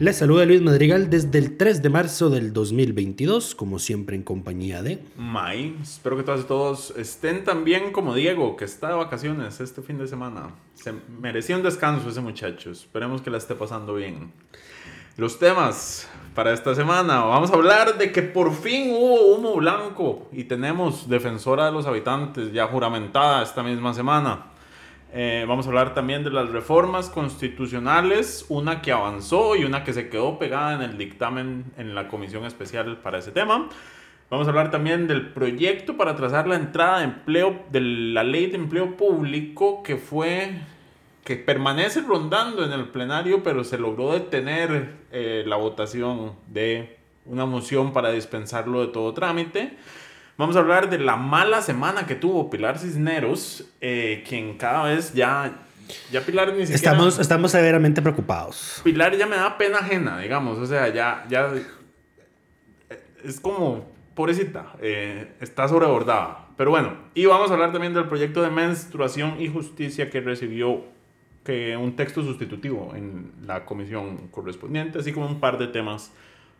Les saluda Luis Madrigal desde el 3 de marzo del 2022, como siempre en compañía de... May, espero que todas y todos estén tan bien como Diego, que está de vacaciones este fin de semana. Se merecía un descanso ese muchacho, esperemos que la esté pasando bien. Los temas para esta semana, vamos a hablar de que por fin hubo humo blanco y tenemos defensora de los habitantes ya juramentada esta misma semana. Eh, vamos a hablar también de las reformas constitucionales, una que avanzó y una que se quedó pegada en el dictamen en la comisión especial para ese tema. Vamos a hablar también del proyecto para trazar la entrada de empleo, de la ley de empleo público que fue, que permanece rondando en el plenario, pero se logró detener eh, la votación de una moción para dispensarlo de todo trámite. Vamos a hablar de la mala semana que tuvo Pilar Cisneros, eh, quien cada vez ya, ya Pilar ni siquiera... Estamos, estamos severamente preocupados. Pilar ya me da pena ajena, digamos, o sea, ya, ya es como, pobrecita, eh, está sobrebordada. Pero bueno, y vamos a hablar también del proyecto de menstruación y justicia que recibió que un texto sustitutivo en la comisión correspondiente, así como un par de temas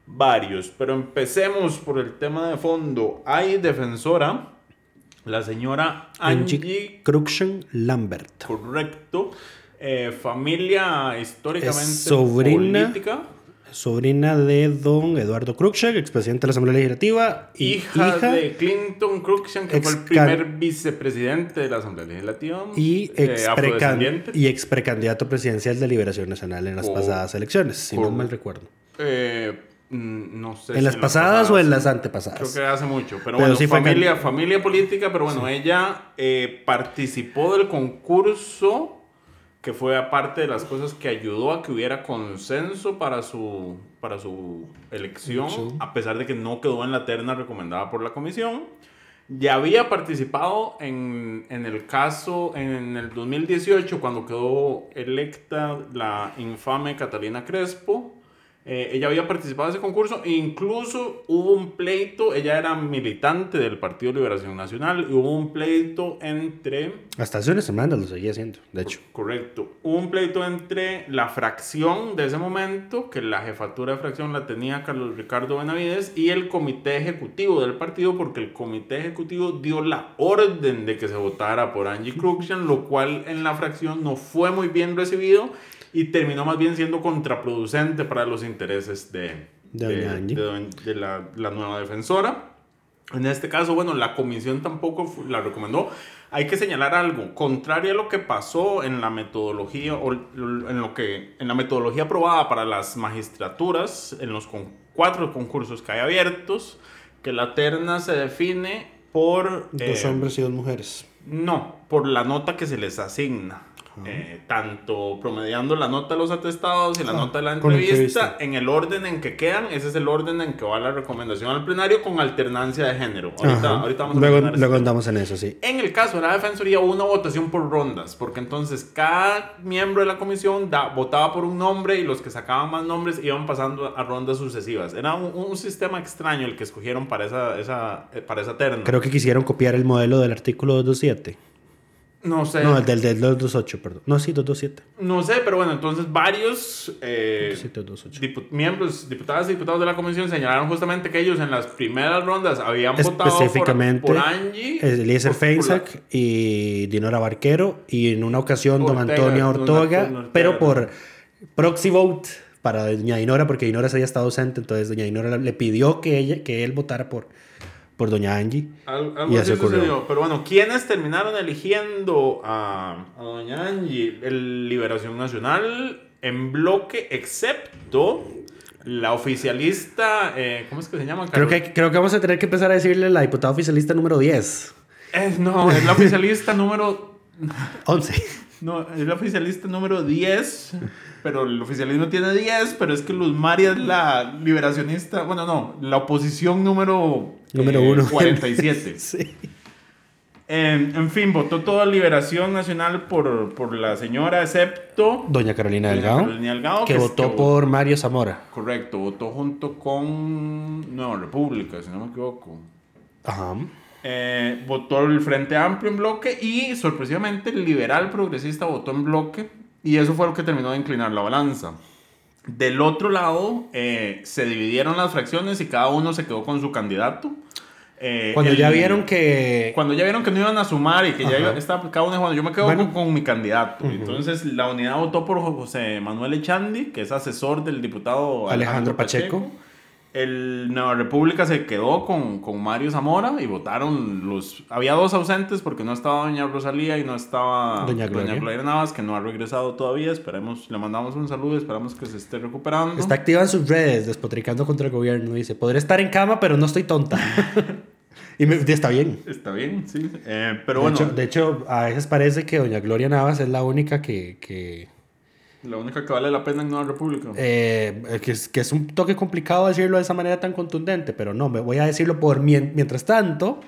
varios, pero empecemos por el tema de fondo. Hay defensora, la señora Angie, Cruxen Lambert. Correcto. Eh, familia históricamente sobrina, política. Sobrina de don Eduardo Cruikshank, expresidente de la Asamblea Legislativa. Y hija, de Clinton Cruikshank, que fue el primer vicepresidente de la Asamblea Legislativa. Y ex, eh, y ex precandidato presidencial de Liberación Nacional en las pasadas elecciones, si no mal recuerdo. Eh, no sé. ¿En las pasadas, o en las antepasadas? Creo que hace mucho. Pero, bueno, familia, familia política, pero bueno, ella eh, participó del concurso que fue aparte de las cosas que ayudó a que hubiera consenso para su, para su elección, a pesar de que no quedó en la terna recomendada por la comisión. Ya había participado en, en el caso en el 2018, cuando quedó electa la infame Catalina Crespo, eh, ella había participado en ese concurso e incluso hubo un pleito, ella era militante del Partido Liberación Nacional y hubo un pleito entre... Hasta hace unas semanas lo seguía haciendo, de hecho. Correcto. Hubo un pleito entre la fracción de ese momento, que la jefatura de fracción la tenía Carlos Ricardo Benavides, y el comité ejecutivo del partido, porque el comité ejecutivo dio la orden de que se votara por Angie Cruxian, lo cual en la fracción no fue muy bien recibido y terminó más bien siendo contraproducente para los intereses de, de, la, la, nueva defensora. En este caso, bueno, la comisión tampoco la recomendó. Hay que señalar algo, contrario a lo que pasó en la metodología o en lo que en la metodología aprobada para las magistraturas en los con, cuatro concursos que hay abiertos, que la terna se define por dos eh, hombres y dos mujeres. No, por la nota que se les asigna. Eh, tanto promediando la nota de los atestados y la nota de la entrevista, en el orden en que quedan, ese es el orden en que va la recomendación al plenario con alternancia de género. Ahorita, ahorita vamos luego, a luego andamos en eso, sí. En el caso de la defensoría hubo una votación por rondas, porque entonces cada miembro de la comisión da, votaba por un nombre y los que sacaban más nombres iban pasando a rondas sucesivas. Era un, sistema extraño el que escogieron para esa, esa, para esa terna. Creo que quisieron copiar el modelo del artículo 227. No sé. No, el del, del 228, perdón. No, sí, 227. No sé, pero bueno, entonces varios eh, 228. dipu- miembros, diputadas y diputados de la comisión señalaron justamente que ellos en las primeras rondas habían votado por, Específicamente, por Angie. Eliezer Feinsack y Dinora Barquero. Y en una ocasión, don Antonio Ortoga. Ortega. Pero por proxy vote para doña Dinora, porque Dinora se había estado ausente. Entonces, doña Dinora le pidió que, ella, que él votara por, por doña Angie. Al- Y algo así así ocurrió. sucedió. Pero bueno, ¿quiénes terminaron eligiendo a, a doña Angie? El Liberación Nacional en bloque, excepto la oficialista, eh, ¿cómo es que se llama? Creo que, creo que vamos a tener que empezar a decirle la diputada oficialista número 10. Eh, no, es la oficialista número 11. No, es la oficialista número 10, pero el oficialismo tiene 10, pero es que Luz María es la liberacionista, bueno, no, la oposición número, Número eh, uno. 47. sí. Eh, en fin, votó toda Liberación Nacional por, por la señora, excepto Doña Carolina Doña Delgado. Carolina Delgado, que votó que por Mario Zamora. Correcto, votó junto con Nueva República, si no me equivoco. Ajá. Eh, votó el Frente Amplio en bloque y sorpresivamente el liberal progresista votó en bloque y eso fue lo que terminó de inclinar la balanza. Del otro lado eh, se dividieron las fracciones y cada uno se quedó con su candidato. Eh, Cuando el- ya vieron que. Cuando ya vieron que no iban a sumar y que ya iba- estaba cada uno yo me quedo Bueno. con, con mi candidato. Entonces la unidad votó por José Manuel Echandi, que es asesor del diputado Alejandro Pacheco. El Nueva República se quedó con, con Mario Zamora y votaron los... Había dos ausentes porque no estaba doña Rosalía y no estaba Doña Gloria. Navas, que no ha regresado todavía. Esperemos, le mandamos un saludo, esperamos que se esté recuperando. Está activa en sus redes, despotricando contra el gobierno. Dice: Podré estar en cama, pero no estoy tonta. y me- está bien. Está bien, sí. Eh, pero de, bueno, hecho, de hecho, a veces parece que doña Gloria Navas es la única que. que la única que vale la pena en Nueva República. eh, que, es, que es un toque complicado decirlo de esa manera tan contundente, pero no, me voy a decirlo por mien- mientras tanto.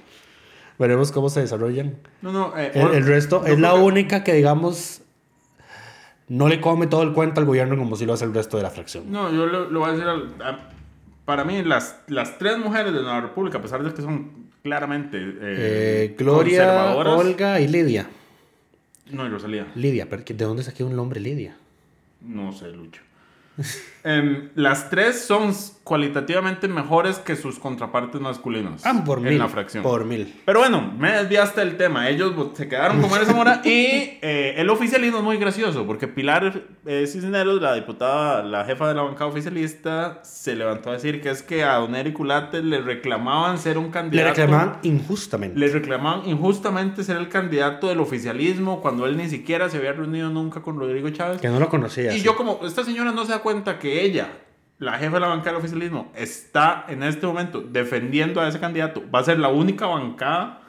Veremos cómo se desarrollan. no, no, eh, El, el resto es la única que, digamos, no le come todo el cuento al gobierno como si lo hace el resto de la fracción. No, yo lo, lo voy a decir. al- a- para mí, las, las tres mujeres de Nueva República, a pesar de que son claramente eh, Eh, Gloria, Olga y Lidia. No, y Rosalía. Lidia, pero ¿de dónde saqué un nombre Lidia? No sé, Lucho. Em, las tres son cualitativamente mejores que sus contrapartes masculinos Ah, por en mil. la fracción. Por mil. Pero bueno, me desviaste del tema. Ellos vo- se quedaron con María Zamora y eh, el oficialismo es muy gracioso porque Pilar eh, Cisneros, la diputada, la jefa de la bancada oficialista, se levantó a decir que es que a Don Eric Ulate le reclamaban ser un Le candidato. reclamaban injustamente. Le reclamaban injustamente ser el candidato del oficialismo cuando él ni siquiera se había reunido nunca con Rodrigo Chávez. Que no lo conocía. Y sí. yo como, esta señora no se da cuenta que ella, la jefa de la bancada del oficialismo, está en este momento defendiendo a ese candidato. Va a ser la única bancada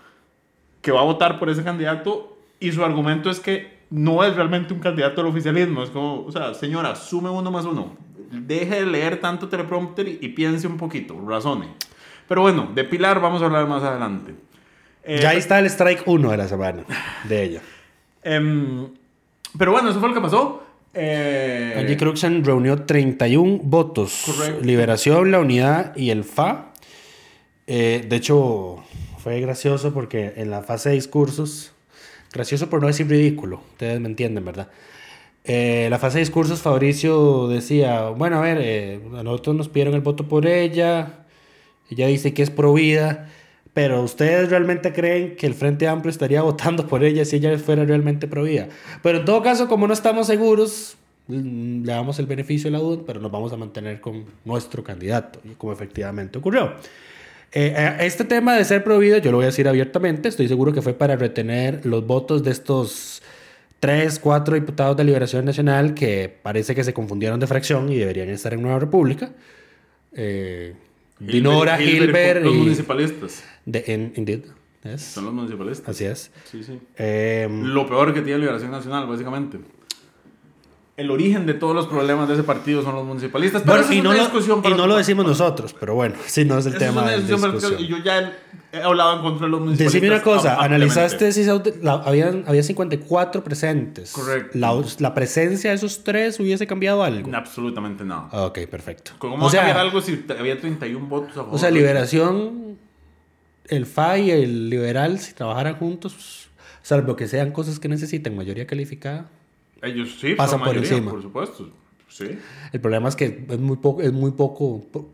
que va a votar por ese candidato y su argumento es que no es realmente un candidato del oficialismo. Es como, o sea, señora, sume uno más uno. Deje de leer tanto teleprompter y, y piense un poquito, razone. Pero bueno, de Pilar vamos a hablar más adelante. Eh, Ya ahí está el strike 1 de la semana de ella. em, pero bueno, eso fue lo que pasó. Eh, Angie Cruxen reunió 31 votos. Correcto. Liberación, la unidad y el FA. Eh, de hecho, fue gracioso porque en la fase de discursos, gracioso por no decir ridículo, ustedes me entienden, ¿verdad? Eh, la fase de discursos, Fabricio decía, bueno, a ver, eh, a nosotros nos pidieron el voto por ella, ella dice que es pro vida, pero ustedes realmente creen que el Frente Amplio estaría votando por ella si ella fuera realmente pro vida. Pero en todo caso, como no estamos seguros, mm, le damos el beneficio de la duda, pero nos vamos a mantener con nuestro candidato, como efectivamente ocurrió. Eh, eh, este tema de ser pro vida, yo lo voy a decir abiertamente, estoy seguro que fue para retener los votos de estos tres, cuatro diputados de Liberación Nacional que parece que se confundieron de fracción y deberían estar en Nueva República. Eh, Dinora, Hilbert Los y... municipalistas. De- en- indeed, yes. Son los municipalistas. Así es. Sí, sí. Eh, Lo peor que tiene Liberación Nacional, básicamente. El origen de todos los problemas de ese partido son los municipalistas. Pero bueno, eso y es no, una lo, discusión y para no otro- lo decimos nosotros, pero bueno, sí, no es el Eso es tema una de discusión. Y yo ya he hablado en contra de los municipalistas. Decime una cosa, analizaste si la- habían, había 54 presentes. Correcto. La, la presencia de esos tres hubiese cambiado algo. Absolutamente nada. Ah, Ok, perfecto. ¿Cómo o sea, cambiar algo si había 31 votos a favor? o sea, Liberación, el FA y el Liberal, si trabajaran juntos, salvo que sean cosas que necesiten mayoría calificada, Ellos sí, Pasan por mayoría, encima. Por supuesto. Sí. el problema es que es muy poco, es muy poco. po-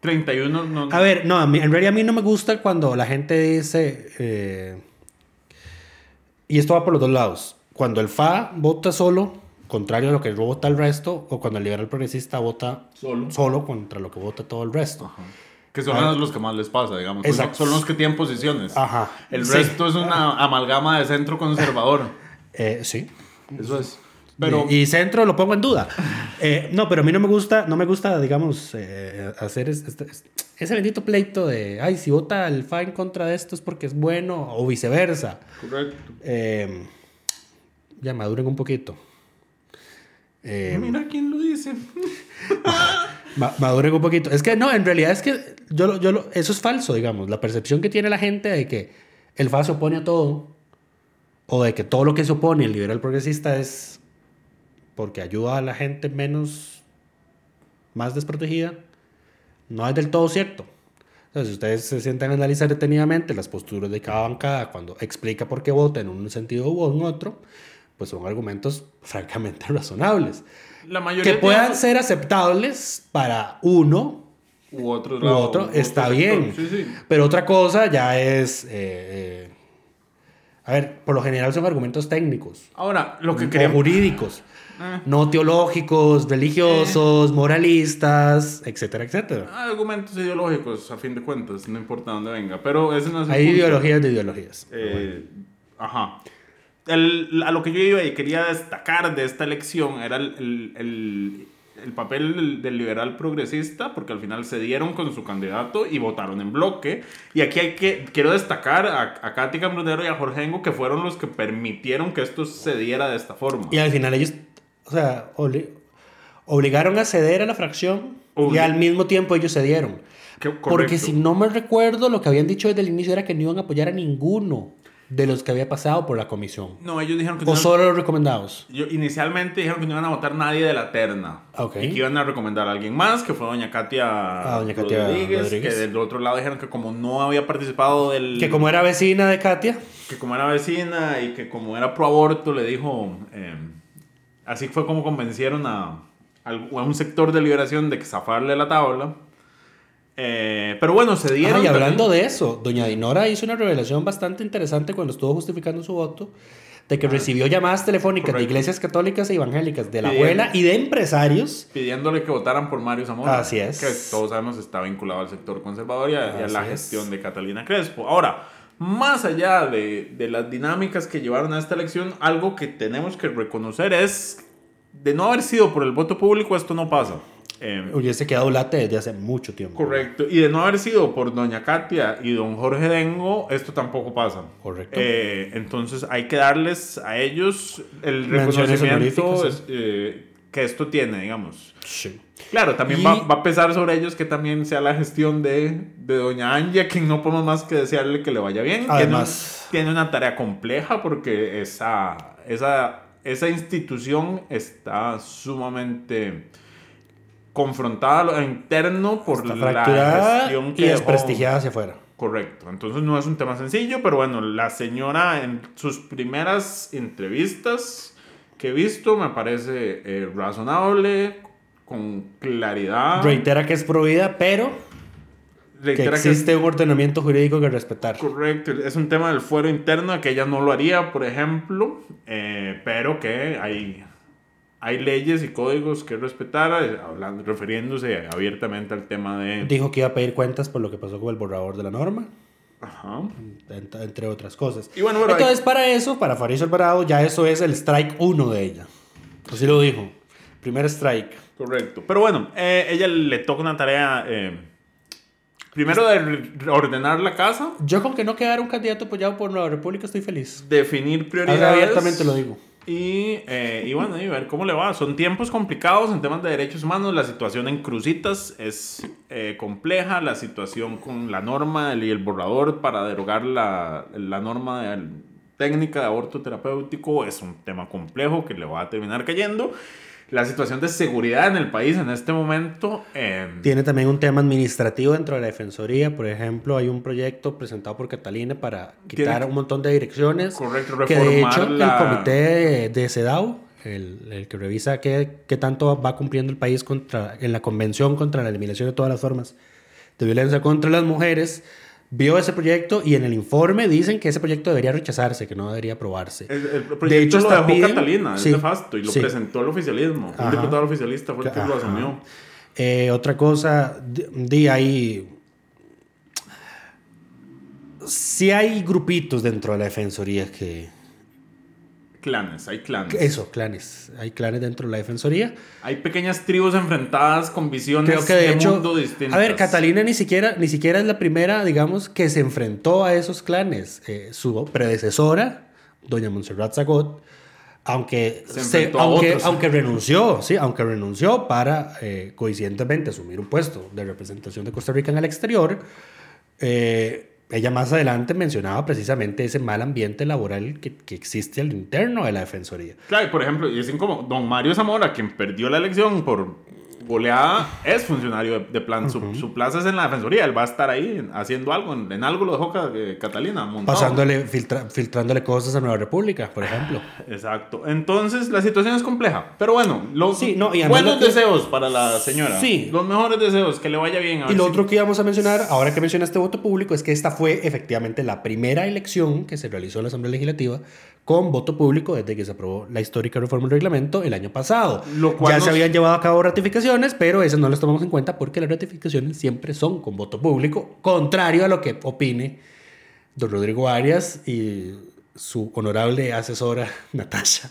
31 no. A ver, no, a mí- en realidad a mí no me gusta cuando la gente dice, eh, y esto va por los dos lados, cuando el FA vota solo, contrario a lo que vota el resto, o cuando el liberal progresista vota Solo. solo contra lo que vota todo el resto. Que son Ah. los que más les pasa, digamos. Exacto. Son los que tienen posiciones. Ajá. El Sí. resto es una amalgama de centro conservador. Eh, sí. Eso es. Pero. y, y centro lo pongo en duda. Eh, no, pero a mí no me gusta, no me gusta, digamos, eh, hacer es- este- es- ese bendito pleito de, ay, si vota el FA en contra de esto es porque es bueno, o viceversa. Correcto. Eh, ya maduren un poquito. Eh, Mira quién lo dice. ma- maduren un poquito. Es que no, en realidad es que yo, lo- yo lo- eso es falso, digamos. La percepción que tiene la gente de que el FA se opone a todo, o de que todo lo que se opone el liberal progresista es porque ayuda a la gente menos, más desprotegida, no es del todo cierto. Entonces, si ustedes se sientan a analizar detenidamente las posturas de cada bancada cuando explica por qué vota en un sentido u en otro, pues son argumentos francamente razonables. La mayoría. Que puedan tiene- ser aceptables para uno U otro. u otro, está sector. bien. Sí, sí. Pero otra cosa ya es... eh, eh, a ver, por lo general son argumentos técnicos Ahora, lo que o queríamos. jurídicos, Ah. no teológicos, religiosos, moralistas, etcétera, etcétera. Argumentos ideológicos, a fin de cuentas, no importa dónde venga. Pero ese no es Hay punto. ideologías de ideologías. Eh, Ajá. El- a lo que yo iba y quería destacar de esta elección era el, el- el- el papel del, del liberal progresista, porque al final se dieron con su candidato y votaron en bloque. Y aquí hay que, quiero destacar a, a Katy Cambrunero y a Jorge Engo, que fueron los que permitieron que esto se diera de esta forma. Y al final ellos, o sea, obli- obligaron a ceder a la fracción y al mismo tiempo ellos cedieron. Que- Porque si no me recuerdo, lo que habían dicho desde el inicio era que no iban a apoyar a ninguno de los que había pasado por la comisión. No, ellos dijeron que O no- solo los recomendados. Yo, inicialmente dijeron que no iban a votar nadie de la terna. Ok. Y que iban a recomendar a alguien más, que fue doña Katia, Ah, doña Katia Rodríguez, Rodríguez. Que del otro lado dijeron que como no había participado del... Que como era vecina de Katia, que como era vecina y que como era pro aborto, le dijo... eh, así fue como convencieron a, a un sector de liberación de que zafarle la tabla. Eh, pero bueno, se dieron... Ah, y hablando también- de eso, doña Dinora hizo una revelación bastante interesante cuando estuvo justificando su voto, de que recibió llamadas telefónicas de Ah. Correcto. iglesias católicas e evangélicas, de la Pidiendo- abuela y de empresarios. pidiéndole que votaran por Mario Zamora. Así es. Que todos sabemos está vinculado al sector conservador y a, y a la Así es. gestión de Catalina Crespo. Ahora, más allá de, de las dinámicas que llevaron a esta elección, algo que tenemos que reconocer es, de no haber sido por el voto público, esto no pasa. Eh, Hubiese quedado late desde hace mucho tiempo. Correcto. Y de no haber sido por doña Katia y don Jorge Dengo, esto tampoco pasa. Correcto. Eh, entonces hay que darles a ellos el reconocimiento eh, que esto tiene, digamos. Sí. Claro, también Y- va, va a pesar sobre ellos que también sea la gestión de, de doña Angie, quien no podemos más que desearle que le vaya bien. Además- tiene, un- tiene una tarea compleja porque esa, esa, esa institución está sumamente confrontada a lo interno por Está la gestión y que dejó. desprestigiada hacia afuera. Correcto. Entonces no es un tema sencillo, pero bueno, la señora en sus primeras entrevistas que he visto me parece eh, razonable, con claridad. Reitera que es prohibida, pero que Reitera que existe un ordenamiento jurídico que respetar. correcto. Es un tema del fuero interno que ella no lo haría, por ejemplo, eh, pero que hay, hay leyes y códigos que respetar, eh, hablando, refiriéndose abiertamente al tema de... Dijo que iba a pedir cuentas por lo que pasó con el borrador de la norma, Ajá. ent- entre otras cosas. Y bueno, bueno, hay- Entonces, para eso, para Fariso Alvarado, ya eso es el strike 1 de ella. Así lo dijo. Primer strike. Correcto. Pero bueno, eh, ella le toca una tarea. eh, primero de ordenar la casa, Yo con que no quedara un candidato apoyado por Nueva República estoy feliz. definir prioridades. Ahora abiertamente lo digo. Y, eh, y bueno, y ver cómo le va. Son tiempos complicados en temas de derechos humanos. La situación en Cruzitas es eh, compleja. La situación con la norma y el borrador para derogar la, la norma técnica de aborto terapéutico es un tema complejo que le va a terminar cayendo. La situación de seguridad en el país en este momento. eh, Tiene también un tema administrativo dentro de la Defensoría. Por ejemplo, hay un proyecto presentado por Catalina para quitar un montón de direcciones. Correcto, Que de reformar hecho la- el comité de, de CEDAW, el, el que revisa qué, qué tanto va cumpliendo el país contra, en la Convención contra la Eliminación de todas las formas de violencia contra las mujeres, vio ese proyecto y en el informe dicen que ese proyecto debería rechazarse, que no debería aprobarse. El, el proyecto De hecho, lo dejó piden- Catalina, sí, es nefasto, y lo sí. presentó el oficialismo. Un Ajá. diputado oficialista fue el que lo Ajá. asumió. Eh, otra cosa, di, di ahí. Sí hay grupitos dentro de la defensoría que. Clanes, hay clanes. Eso, clanes. Hay clanes dentro de la defensoría. Hay pequeñas tribus enfrentadas con visiones Creo que de, hecho. mundo distintas. A ver, Catalina ni siquiera, ni siquiera es la primera, digamos, que se enfrentó a esos clanes. Eh, su predecesora, doña Montserrat Zagot, aunque, Se se- aunque, otros. aunque renunció, sí, aunque renunció para eh, coincidentemente asumir un puesto de representación de Costa Rica en el exterior, eh, ella más adelante mencionaba precisamente ese mal ambiente laboral que, que existe al interno de la defensoría. Claro, y por ejemplo, y dicen como don Mario Zamora, quien perdió la elección por goleada, es funcionario de, de plan. su, su plaza es en la defensoría. Él va a estar ahí haciendo algo. En, en algo lo dejó eh, Catalina. montado. Pasándole, filtra- filtrándole cosas a Nueva República, por ejemplo. Exacto. Entonces la situación es compleja. Pero bueno, los Sí, no, y buenos que- deseos para la señora. Sí. Los mejores deseos, que le vaya bien. a Y lo si- otro que íbamos a mencionar, ahora que mencionaste voto público, es que esta fue efectivamente la primera elección que se realizó en la Asamblea Legislativa con voto público desde que se aprobó la histórica reforma del reglamento el año pasado. Lo cual ya nos- se habían llevado a cabo ratificaciones, pero esas no las tomamos en cuenta porque las ratificaciones siempre son con voto público, contrario a lo que opine don Rodrigo Arias y su honorable asesora Natasha,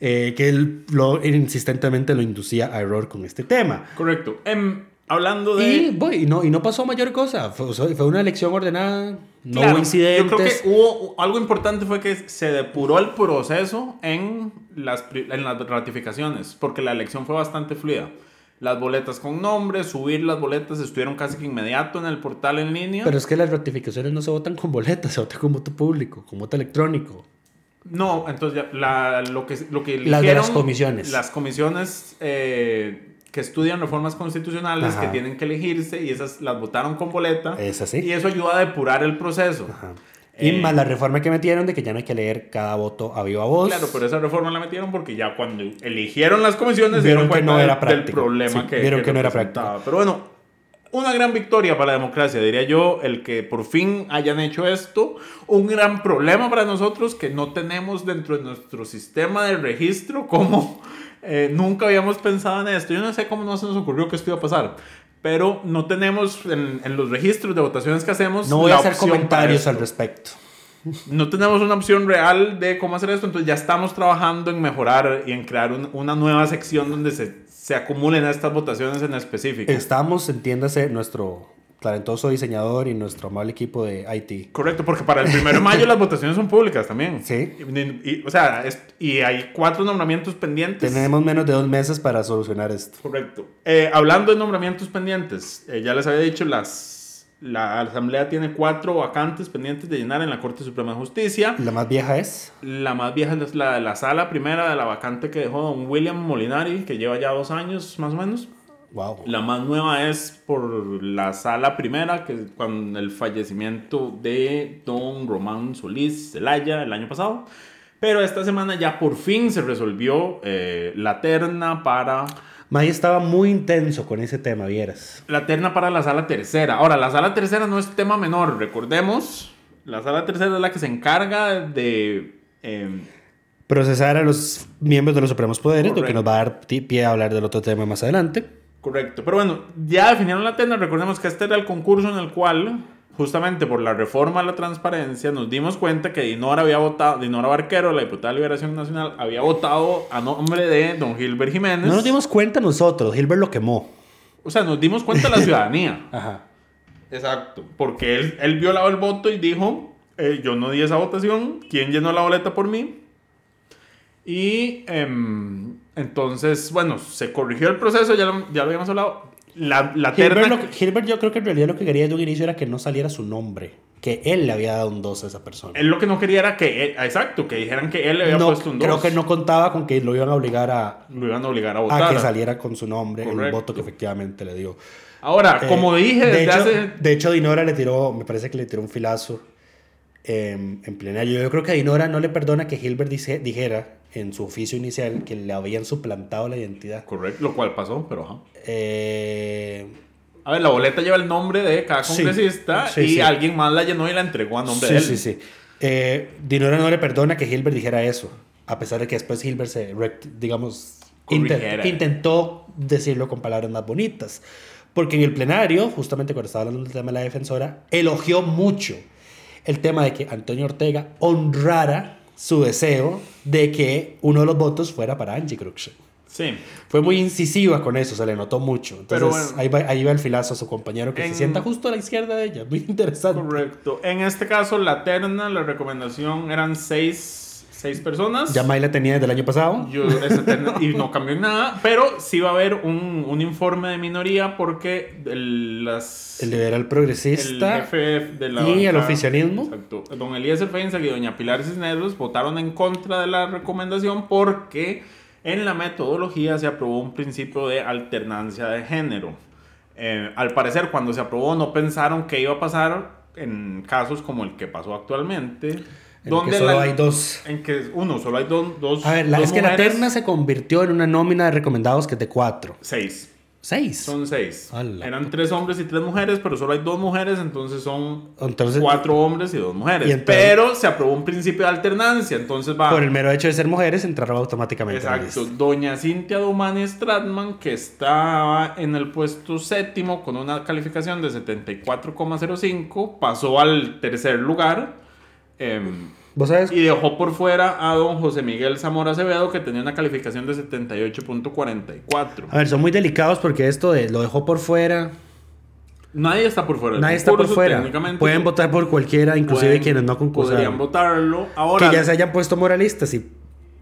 eh, que él lo, insistentemente lo inducía a error con este tema. Correcto. Em, hablando de... Y, voy, y, no, y no pasó mayor cosa. Fue, fue una elección ordenada, no Claro, hubo incidentes. Yo creo que hubo algo importante fue que se depuró el proceso en las, en las ratificaciones, porque la elección fue bastante fluida. Las boletas con nombre, subir las boletas estuvieron casi que inmediato en el portal en línea. Pero es que las ratificaciones no se votan con boletas, se votan con voto público, con voto electrónico. No, entonces ya, la- lo que, lo que Las de las comisiones. Las comisiones eh, que estudian reformas constitucionales Ajá. que tienen que elegirse y esas las votaron con boleta. Es así. Y eso ayuda a depurar el proceso. Ajá. Y Eh, más la reforma que metieron de que ya no hay que leer cada voto a viva voz. Claro, pero esa reforma la metieron porque ya cuando eligieron las comisiones Vieron que no era del práctico. problema Sí, que vieron que no era representaba. Pero bueno, una gran victoria para la democracia, diría yo, el que por fin hayan hecho esto. Un gran problema para nosotros que no tenemos dentro de nuestro sistema de registro como eh, nunca habíamos pensado en esto. Yo no sé cómo no se nos ocurrió que esto iba a pasar. Pero no tenemos en, en los registros de votaciones que hacemos. no voy a hacer comentarios al respecto. no tenemos una opción real de cómo hacer esto, entonces ya estamos trabajando en mejorar y en crear un- una nueva sección donde se, se acumulen estas votaciones en específico. Estamos, entiéndase, nuestro talentoso diseñador y nuestro amable equipo de IT. Correcto, porque para el 1 de mayo las votaciones son públicas también. Sí. Y, y- o sea, es- y hay cuatro nombramientos pendientes. Tenemos menos de dos meses para solucionar esto. Correcto. Eh, hablando de nombramientos pendientes, eh, ya les había dicho, las, la Asamblea tiene cuatro vacantes pendientes de llenar en la Corte Suprema de Justicia. La más vieja es. La más vieja es la de la sala primera de la vacante que dejó don William Molinari, que lleva ya dos años más o menos. Wow. La más nueva es por la sala primera, que con el fallecimiento de don Román Solís Zelaya el año pasado. Pero esta semana ya por fin se resolvió eh, la terna para May estaba muy intenso con ese tema, vieras. la terna para la sala tercera. Ahora, la sala tercera no es tema menor, recordemos. La sala tercera es la que se encarga de em, Procesar a los miembros de los Supremos Poderes, lo que Correcto. nos va a dar pie a hablar del otro tema más adelante. Correcto. Pero bueno, ya definieron la terna. Recordemos que este era el concurso en el cual, justamente por la reforma a la transparencia, nos dimos cuenta que Dinora había votado, Dinora Barquero, la diputada de Liberación Nacional, había votado a nombre de don Gilbert Jiménez. No nos dimos cuenta nosotros, Hilbert lo quemó. O sea, nos dimos cuenta la ciudadanía. Ajá. Exacto. Porque él, él violaba el voto y dijo, eh, yo no di esa votación, ¿quién llenó la boleta por mí? Y em, entonces, bueno, se corrigió el proceso, ya lo, ya lo habíamos hablado. La, la Hilbert, terna... lo que- Hilbert yo creo que en realidad lo que quería de un inicio era que no saliera su nombre. Que él le había dado un 2 a esa persona. Él lo que no quería era que... él- exacto, que dijeran que él le había No, puesto un 2. creo que no contaba con que lo iban a obligar a, Lo iban a obligar a a votar. que saliera con su nombre el Correcto. voto que efectivamente le dio. Ahora, Eh, como dije de hecho, hace... De hecho, Dinora le tiró, me parece que le tiró un filazo em, en plenario. Yo creo que a Dinora no le perdona que Hilbert dice- dijera en su oficio inicial que le habían suplantado la identidad. Correcto, lo cual pasó, pero ajá. Eh, A ver, la boleta lleva el nombre de cada Sí, congresista sí, y sí. alguien más la llenó y la entregó a nombre sí, de él. sí, sí. Eh, Dinora no le perdona que Hilbert dijera eso, a pesar de que después Hilbert se, digamos, intent- intentó decirlo con palabras más bonitas. Porque en el plenario, justamente cuando estaba hablando del tema de la defensora, elogió mucho el tema de que Antonio Ortega honrara su deseo de que uno de los votos fuera para Angie Cruikshank. Sí. Fue muy incisiva con eso, se le notó mucho. Entonces bueno. ahí, va, ahí va el filazo a su compañero que En- se sienta justo a la izquierda de ella. Muy interesante. Correcto. En este caso, la terna, la recomendación eran seis, seis personas. Ya May la tenía desde el año pasado. Yo, y no cambió nada, pero sí va a haber un, un informe de minoría porque el, las, El liberal el progresista jefe de la y el oficialismo. Exacto. Don Elías Feinza y doña Pilar Cisneros votaron en contra de la recomendación porque en la metodología se aprobó un principio de alternancia de género. Eh, al parecer, cuando se aprobó, no pensaron que iba a pasar en casos como el que pasó actualmente. En que solo hay dos. En que, uno, solo hay dos. dos A ver, la- dos es que la terna se convirtió en una nómina de recomendados que es de cuatro. Seis. Seis. Son seis. Ala. Eran tres hombres y tres mujeres, pero solo hay dos mujeres, entonces son Entonces, cuatro hombres y dos mujeres. Y entonces- pero se aprobó un principio de alternancia, entonces va. por el mero hecho de ser mujeres, entraron automáticamente. Exacto. Doña Cintia Dumani Stratman, que estaba en el puesto séptimo con una calificación de 74,05, pasó al tercer lugar. Em, ¿Vos sabes? y dejó por fuera a don José Miguel Zamora Acevedo, que tenía una calificación de 78.44. A ver, son muy delicados porque esto de lo dejó por fuera. Nadie está por fuera. Nadie está por fuera. Pueden votar por cualquiera, inclusive Pueden- quienes no Podrían concursaron. votarlo. Ahora, Que ya se hayan puesto moralistas y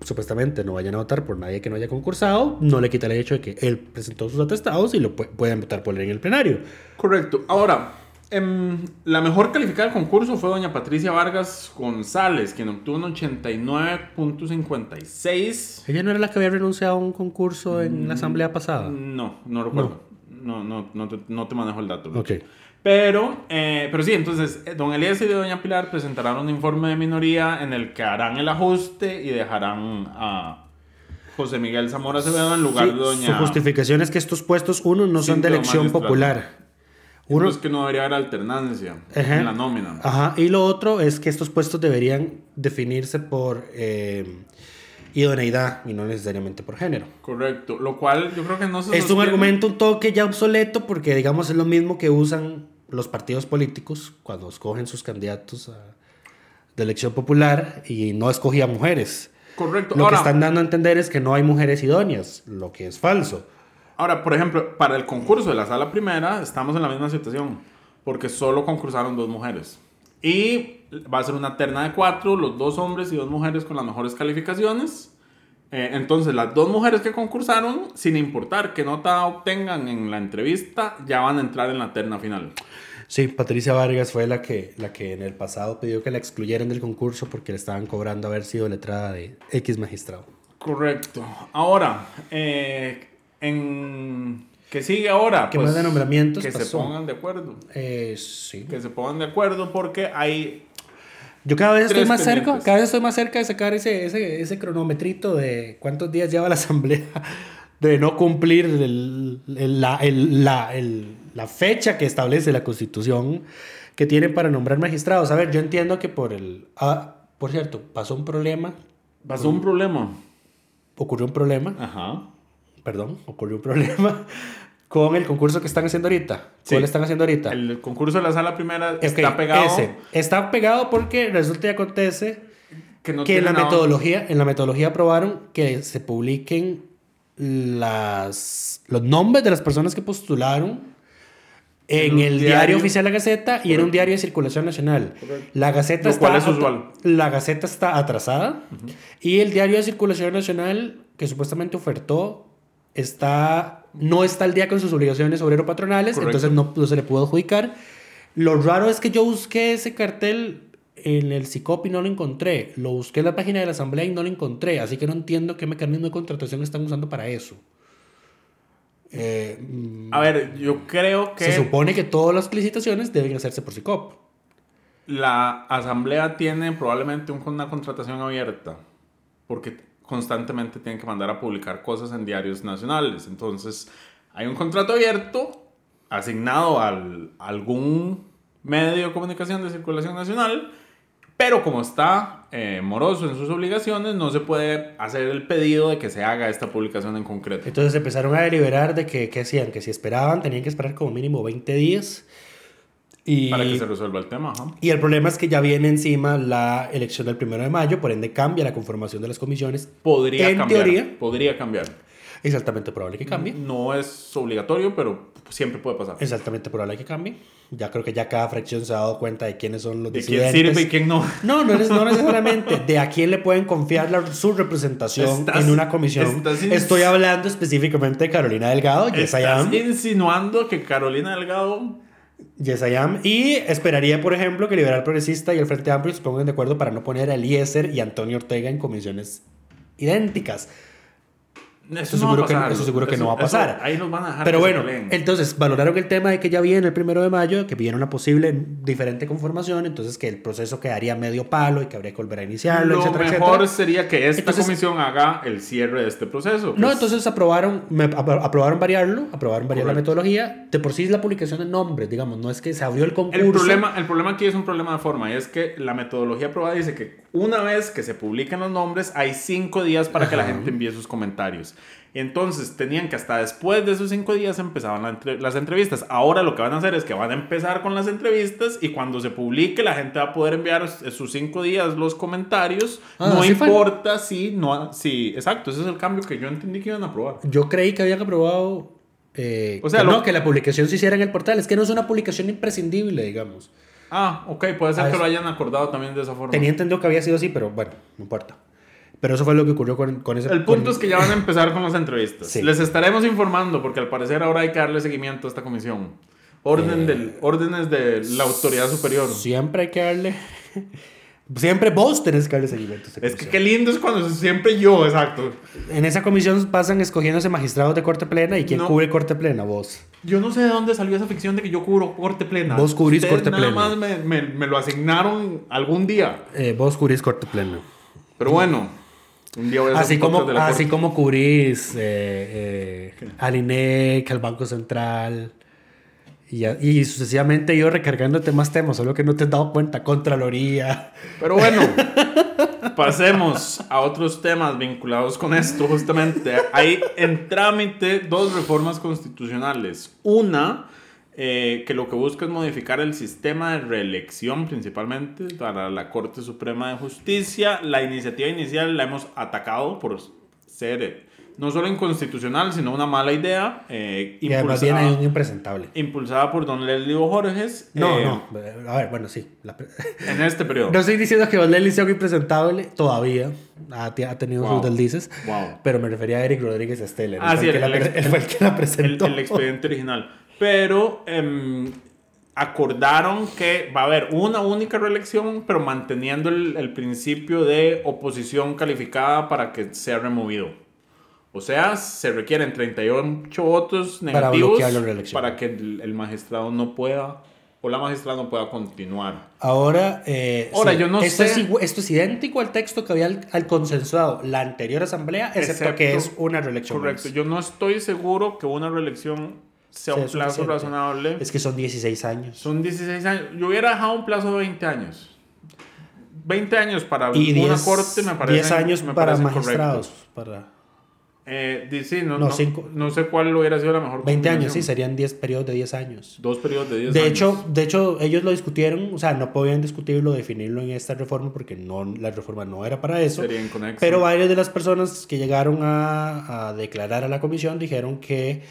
supuestamente no vayan a votar por nadie que no haya concursado, no le quita el hecho de que él presentó sus atestados y lo pu- pueden votar por él en el plenario. Correcto. Ahora, em, la mejor calificada del concurso fue doña Patricia Vargas González, quien obtuvo un 89.56. ¿Ella no era la que había renunciado a un concurso en Mm. la asamblea pasada? No, no recuerdo. No, no, no, te, no te manejo el dato. Ok. Pero, eh, pero sí, entonces, eh, don Elías y doña Pilar presentarán un informe de minoría en el que harán el ajuste y dejarán a José Miguel Zamora Acevedo en lugar Sí, de doña... Su justificación es que estos puestos, uno, no son de elección popular. Uno es que no debería haber alternancia Ajá. en la nómina. Ajá, y lo otro es que estos puestos deberían definirse por eh, idoneidad y no necesariamente por género. Correcto. Lo cual yo creo que no se Es un argumento un toque ya obsoleto porque, digamos, es lo mismo que usan los partidos políticos cuando escogen sus candidatos a- de elección popular y no escogían mujeres. Correcto. Lo Ahora, que están dando a entender es que no hay mujeres idóneas, lo que es falso. Ahora, por ejemplo, para el concurso de la sala primera estamos en la misma situación porque solo concursaron dos mujeres. Y va a ser una terna de cuatro, los dos hombres y dos mujeres con las mejores calificaciones. Eh, entonces, las dos mujeres que concursaron, sin importar qué nota obtengan en la entrevista, ya van a entrar en la terna final. Sí, Patricia Vargas fue la que, la que en el pasado pidió que la excluyeran del concurso porque le estaban cobrando haber sido letrada de X magistrado. Correcto. Ahora, eh, en ¿qué sigue ahora? ¿Qué más de nombramientos Que se pongan de acuerdo. Eh, sí. Que se pongan de acuerdo porque hay Yo cada vez estoy más cerca, cada vez estoy más cerca de sacar ese, ese, ese cronometrito de cuántos días lleva la asamblea de no cumplir el- el- la, el- la- el- la fecha que establece la constitución que tiene para nombrar magistrados. A ver, yo entiendo que por el... Ah, por cierto, pasó un problema, pasó un problema. ocurrió un problema, Ajá. Perdón, ocurrió un problema con el concurso que están haciendo ahorita. Sí. ¿Cuál están haciendo ahorita? El concurso de la sala primera está pegado. ese. Está pegado porque resulta y acontece que no que en la nada- metodología, en la metodología aprobaron que se publiquen las, los nombres de las personas que postularon en, el diario, diario. oficial La Gaceta y en un diario de circulación nacional. Correcto. La Gaceta Lo está es usual. La Gaceta está atrasada y el diario de circulación nacional que supuestamente ofertó está no está al día con sus obligaciones obrero-patronales, entonces no, no se le pudo adjudicar. Lo raro es que yo busqué ese cartel en el CICOP y no lo encontré. Lo busqué en la página de la Asamblea y no lo encontré, así que no entiendo qué mecanismo de contratación están usando para eso. Eh, A ver, yo creo que se supone que todas las licitaciones deben hacerse por CICOP. la asamblea tiene probablemente un- una contratación abierta porque constantemente tienen que mandar a publicar cosas en diarios nacionales. Entonces, hay un contrato abierto asignado al, a algún medio de comunicación de circulación nacional, pero como está eh, moroso en sus obligaciones, no se puede hacer el pedido de que se haga esta publicación en concreto. Entonces empezaron a deliberar de que, ¿qué hacían? Que si esperaban, tenían que esperar como mínimo 20 días. Y, Para que se resuelva el tema. y el problema es que ya viene encima la elección del primero de mayo, por ende cambia la conformación de las comisiones. Podría en cambiar. teoría, Podría cambiar. es altamente probable que cambie. No es obligatorio, pero siempre puede pasar. Es altamente probable que cambie. Ya creo que ya cada fracción se ha dado cuenta de quiénes son los de quién sirve y quién no. No, no, no necesariamente. De a quién le pueden confiar la- su representación Estás- en una comisión. Estoy hablando específicamente de Carolina Delgado, Yes Estás insinuando que Carolina Delgado. Yes, I am. Y esperaría, por ejemplo, que Liberal Progresista y el Frente Amplio se pongan de acuerdo para no poner a Eliezer y Antonio Ortega en comisiones idénticas. Eso, no seguro, que, pasar. eso seguro que no va a Eso- pasar. ahí nos van a dejar. Pero bueno, entonces valoraron el tema de que ya viene el primero de mayo, que viene una posible diferente conformación, entonces que el proceso quedaría medio palo y que habría que volver a iniciarlo, lo etcétera, mejor etcétera. sería que esta Entonces- comisión haga el cierre de este proceso. No, pues. entonces aprobaron, me- apro- aprobaron variarlo, aprobaron variar la metodología. De por sí es la publicación de nombres, digamos, no es que se abrió el concurso. El problema, el problema aquí es un problema de forma y es que la metodología aprobada dice que una vez que se publiquen los nombres hay cinco días para que la gente envíe sus comentarios. Entonces tenían que hasta después de esos cinco días empezaban la entre- las entrevistas. Ahora lo que van a hacer es que van a empezar con las entrevistas y cuando se publique la gente va a poder enviar sus cinco días los comentarios. Ah, no fue. importa si no... Si, exacto, ese es el cambio que yo entendí que iban a aprobar. Yo creí que habían aprobado. eh, O sea, que lo- no, que la publicación se hiciera en el portal. Es que no es una publicación imprescindible, digamos. Ah, ok, puede ser Ah, que lo hayan acordado también de esa forma. Tenía entendido que había sido así, pero bueno, no importa. Pero eso fue lo que ocurrió con, con ese. El punto con- es que ya van a empezar con las entrevistas. Sí. Les estaremos informando porque al parecer ahora hay que darle seguimiento a esta comisión. Orden Eh, del, órdenes de la autoridad superior. Siempre hay que darle. Siempre vos tenés que darle seguimiento. a esa Es que qué lindo es cuando siempre yo, exacto. En esa comisión pasan escogiéndose magistrados de corte plena y quién No. cubre corte plena, vos. Yo no sé de dónde salió esa ficción de que yo cubro corte plena. Vos cubrís Ustedes corte nada plena. más me, me- me lo asignaron algún día. Eh, vos cubrís corte plena. Pero bueno, un día voy a hacer Así un como, de la así corte. como cubrís eh, eh, al INEC, al Banco Central. Y, y sucesivamente yo recargándote más temas, solo que no te has dado cuenta. Contraloría. Pero bueno, pasemos a otros temas vinculados con esto justamente. Hay en trámite dos reformas constitucionales. Una, eh, que lo que busca es modificar el sistema de reelección principalmente para la Corte Suprema de Justicia. La iniciativa inicial la hemos atacado por ser eh, no solo inconstitucional, sino una mala idea. eh, Y además viene impulsada, impresentable. impulsada por don Leslie Borges. No, eh, no. A ver, bueno, sí. La En este periodo. no estoy diciendo que Leslie sea un impresentable todavía. Ha, ha tenido Wow. sus deslices. Wow. Pero me refería a Eric Rodríguez Steller. Ah, sí, el, el pre- él fue el que la el, presentó. el expediente original. Pero em, acordaron que va a haber una única reelección, pero manteniendo el, el principio de oposición calificada para que sea removido. O sea, se requieren 38 votos Para negativos reelección. para que el, el magistrado no pueda o la magistrada no pueda continuar. Ahora, eh, Ahora, yo no esto sé- Es, esto es idéntico al texto que había al, al consensuado la anterior asamblea, excepto, Excepto- que es una reelección. Correcto. más. Yo no estoy seguro que una reelección sea un plazo suficiente. razonable. Es que son 16 años. Son 16 años. Yo hubiera dejado un plazo de 20 años. 20 años para Y una 10, corte me parece 10 años me para magistrados. correctos. Para Eh, no, No, no, cinco. no sé cuál hubiera sido la mejor 20 años, sí, serían 10 periodos de 10 años. Dos periodos de 10 De años. hecho, de hecho, ellos lo discutieron, o sea, no podían discutirlo, definirlo en esta reforma porque no, la reforma no era para eso. Sería. Pero varias de las personas que llegaron a, a declarar a la comisión dijeron que,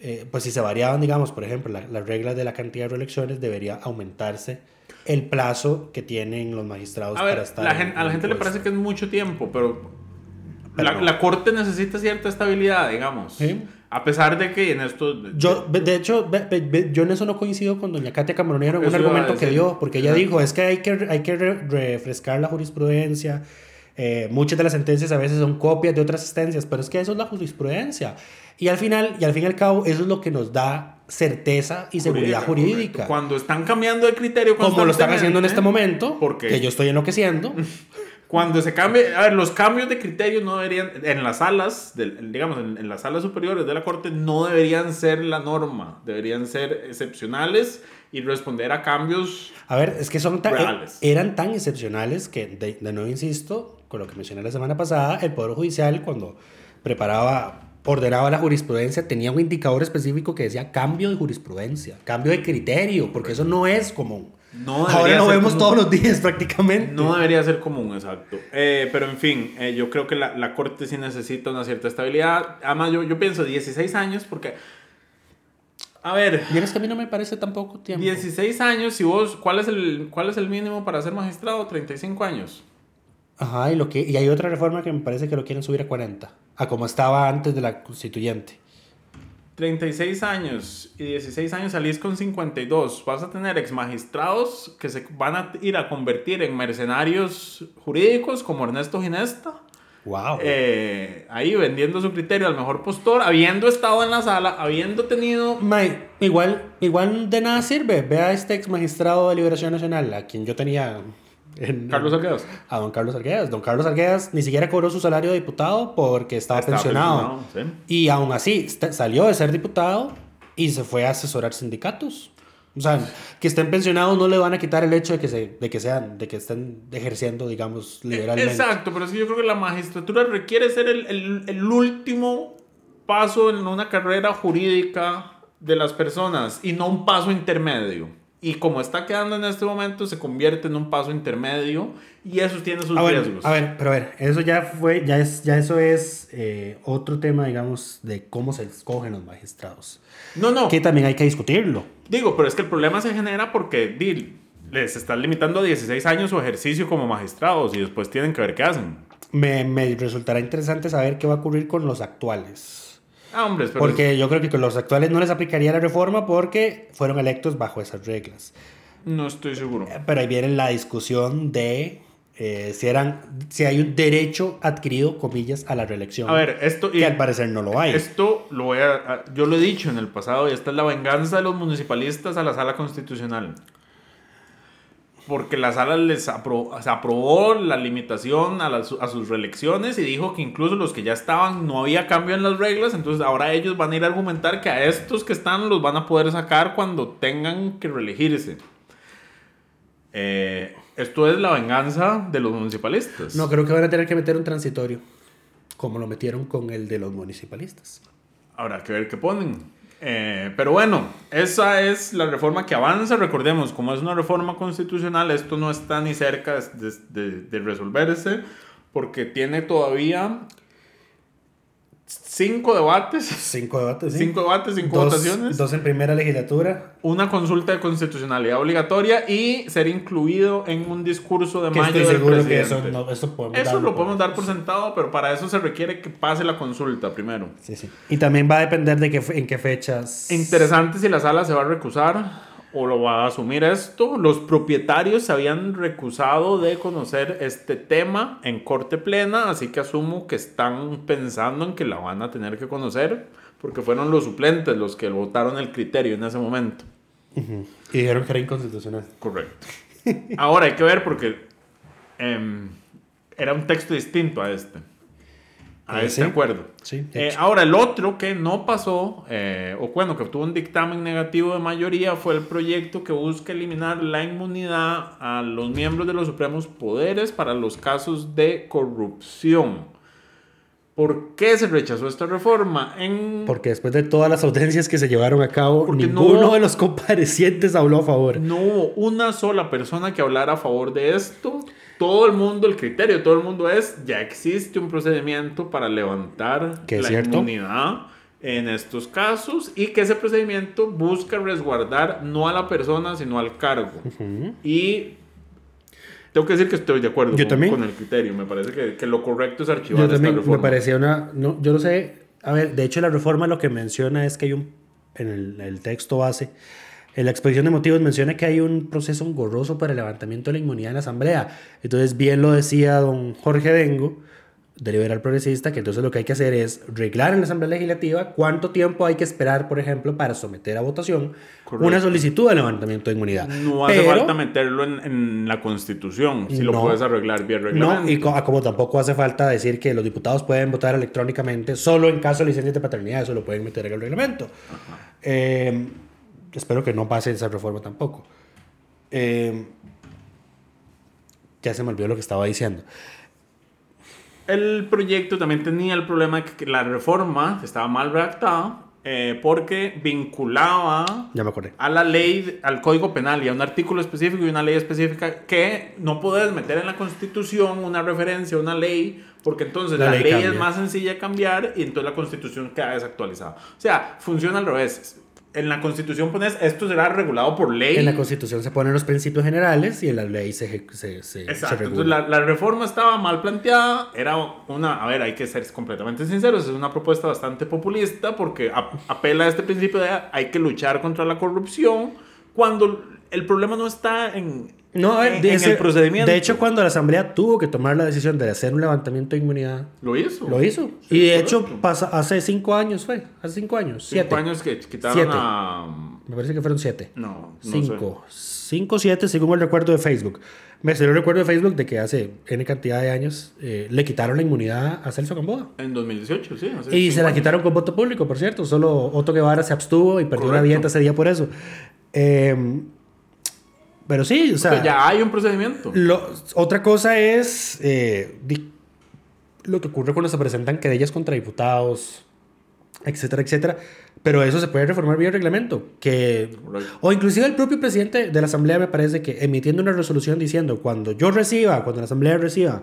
eh, pues si se variaban, digamos, por ejemplo, la- las reglas de la cantidad de reelecciones, debería aumentarse el plazo que tienen los magistrados A ver, para estar. la en- gen- a la en gente le parece que es mucho tiempo, pero, Pero la, no. la corte necesita cierta estabilidad, digamos. Sí. A pesar de que en esto... Yo, de hecho, yo en eso no coincido con doña Katia Camaronero en un argumento que dio, porque ella dijo, es que hay que, hay que re- refrescar la jurisprudencia. eh, muchas de las sentencias a veces son copias de otras sentencias, pero es que eso es la jurisprudencia. Y al final, y al fin y al cabo, eso es lo que nos da certeza y seguridad correcto. jurídica. Cuando están cambiando de criterio Como lo están haciendo en este momento, porque- que yo estoy enloqueciendo. Cuando se cambie, a ver, los cambios de criterio no deberían, en las salas, del- digamos, en, en las salas superiores de la Corte, no deberían ser la norma, deberían ser excepcionales y responder a cambios. A ver, es que son tan- Reales. eh, eran tan excepcionales que, de, de nuevo insisto, con lo que mencioné la semana pasada, el Poder Judicial cuando preparaba, ordenaba la jurisprudencia, tenía un indicador específico que decía cambio de jurisprudencia, cambio de criterio, porque eso no es común. No Ahora lo vemos común. todos los días prácticamente. No debería ser común, exacto. Eh, pero en fin, eh, yo creo que la, la Corte sí necesita una cierta estabilidad. Además, yo, yo pienso 16 años porque... A ver, Vieras que a mí no me parece tan poco tiempo. 16 años, si vos, ¿cuál es el, cuál es el mínimo para ser magistrado? 35 años. Ajá, y, lo que, y hay otra reforma que me parece que lo quieren subir a 40, a como estaba antes de la constituyente. 36 años y 16 años salís con 52. Vas a tener ex magistrados que se van a ir a convertir en mercenarios jurídicos como Ernesto Ginesta. Wow. eh, ahí vendiendo su criterio al mejor postor, habiendo estado en la sala, habiendo tenido... May, igual, igual de nada sirve. Vea a este ex magistrado de Liberación Nacional, a quien yo tenía. En- Carlos Arquedas. A don Carlos Arguedas. Don Carlos Arguedas ni siquiera cobró su salario de diputado porque estaba, Estaba pensionado. pensionado, Y aún así, salió de ser diputado y se fue a asesorar sindicatos. O sea, que estén pensionados no le van a quitar el hecho de que, se, de que, sean, de que estén ejerciendo, digamos, liberalmente. Exacto, pero es que yo creo que la magistratura requiere ser el, el- el último paso en una carrera jurídica de las personas y no un paso intermedio. Y como está quedando en este momento, se convierte en un paso intermedio y eso tiene sus Ah, riesgos. a ver, pero a ver, eso ya fue, ya es, ya eso es eh, otro tema, digamos, de cómo se escogen los magistrados. No, no. Que también hay que discutirlo. Digo, pero es que el problema se genera porque di, les están limitando a 16 años su ejercicio como magistrados y después tienen que ver qué hacen. Me, me resultará interesante saber qué va a ocurrir con los actuales. Ah, pero Porque yo creo que con los actuales no les aplicaría la reforma porque fueron electos bajo esas reglas. no estoy seguro. Pero ahí viene la discusión de eh, si, eran, si hay un derecho adquirido, comillas, a la reelección. A ver, esto... y- que al parecer no lo hay. Esto lo voy a- yo lo he dicho en el pasado y esta es la venganza de los municipalistas a la sala constitucional. Porque la sala les apro- se aprobó la limitación a, las- a sus reelecciones y dijo que incluso los que ya estaban no había cambio en las reglas, entonces ahora ellos van a ir a argumentar que a estos que están los van a poder sacar cuando tengan que reelegirse. Eh, esto es la venganza de los municipalistas. No, creo que van a tener que meter un transitorio, como lo metieron con el de los municipalistas. Habrá que ver qué ponen. Eh, pero bueno, esa es la reforma que avanza. Recordemos, como es una reforma constitucional, esto no está ni cerca de, de- de resolverse porque tiene todavía cinco debates, Cinco debates, ¿sí? cinco debates, cinco dos, votaciones, Dos en primera legislatura. una consulta de constitucionalidad obligatoria y ser incluido en un discurso de Que mayo estoy del seguro que presidente. eso, no, eso podemos Eso lo por- podemos dar por sentado, pero para eso se requiere que pase la consulta primero. Sí, sí. Y también va a depender de qué, fe- en qué fechas. Interesante si la sala se va a recusar o lo va a asumir esto. Los propietarios se habían recusado de conocer este tema en corte plena, así que asumo que están pensando en que la van a tener que conocer, porque fueron los suplentes los que votaron el criterio en ese momento. Y dijeron que era inconstitucional. Correcto. Ahora hay que ver porque em, era un texto distinto a este. A Eh, este sí. acuerdo. Sí, Eh, ahora, el otro que no pasó, eh, o bueno, que tuvo un dictamen negativo de mayoría, fue el proyecto que busca eliminar la inmunidad a los miembros de los supremos poderes para los casos de corrupción. ¿Por qué se rechazó esta reforma? En... Porque después de todas las audiencias que se llevaron a cabo, Porque no- ninguno de los comparecientes habló a favor. No hubo una sola persona que hablara a favor de esto. Todo el mundo, el criterio de todo el mundo es, ya existe un procedimiento para levantar la cierto. inmunidad en estos casos y que ese procedimiento busca resguardar no a la persona, sino al cargo. Y tengo que decir que estoy de acuerdo Yo con, también. con el criterio. Me parece que, que lo correcto es archivar Yo esta también me reforma. parecía una. No, yo no sé A ver, de hecho la reforma lo que menciona es que hay un, en el, el texto base, en la exposición de motivos menciona que hay un proceso engorroso para el levantamiento de la inmunidad en la Asamblea. Entonces, bien lo decía don Jorge Dengo, de Liberal Progresista, que entonces lo que hay que hacer es reglar en la Asamblea Legislativa cuánto tiempo hay que esperar, por ejemplo, para someter a votación Correcto. una solicitud de levantamiento de inmunidad. No hace Pero- falta meterlo en, en la constitución, si lo No. puedes arreglar vía reglamento. No, y co- como tampoco hace falta decir que los diputados pueden votar electrónicamente, solo en caso de licencias de paternidad, eso lo pueden meter en el reglamento. Eh, espero que no pase esa reforma tampoco. Eh, ya se me olvidó lo que estaba diciendo. El proyecto también tenía el problema de que la reforma estaba mal redactada eh, porque vinculaba Ya me a la ley, al código penal y a un artículo específico y una ley específica que no puedes meter en la constitución una referencia a una ley porque entonces La la, ley ley, es más sencilla de cambiar y entonces la constitución queda desactualizada. O sea, funciona al revés. En la constitución pones esto será regulado por ley. En la Constitución se ponen los principios generales y en la ley se, se, se, se Exacto. regula. Entonces la, la reforma estaba mal planteada. Era una, a ver, hay que ser completamente sinceros, es una propuesta bastante populista porque ap- apela a este principio de hay que luchar contra la corrupción cuando el problema no está en, No, a ver, en, de en ese- el procedimiento. De hecho, cuando la Asamblea tuvo que tomar la decisión de hacer un levantamiento de inmunidad, lo hizo. lo hizo. Sí, y de hecho, pasa, hace cinco años fue. Hace cinco años. Cinco siete. años que quitaron Siete. a... Me parece que fueron siete. No, no Cinco. Cinco, siete, según el recuerdo de Facebook. Me salió el recuerdo de Facebook de que hace N cantidad de años eh, le quitaron la inmunidad a Celso Gamboa. En 2018, sí. hace Y se la años. quitaron con voto público, por cierto. Solo Otto Guevara se abstuvo y perdió una Correcto. dieta ese día por eso. Eh, pero sí, o sea. Pero ya hay un procedimiento. Lo- otra cosa es eh, di- lo que ocurre cuando se presentan querellas contra diputados, etcétera, etcétera. Pero eso se puede reformar vía reglamento. Que, o inclusive el propio presidente de la Asamblea me parece que emitiendo una resolución diciendo cuando yo reciba, cuando la Asamblea reciba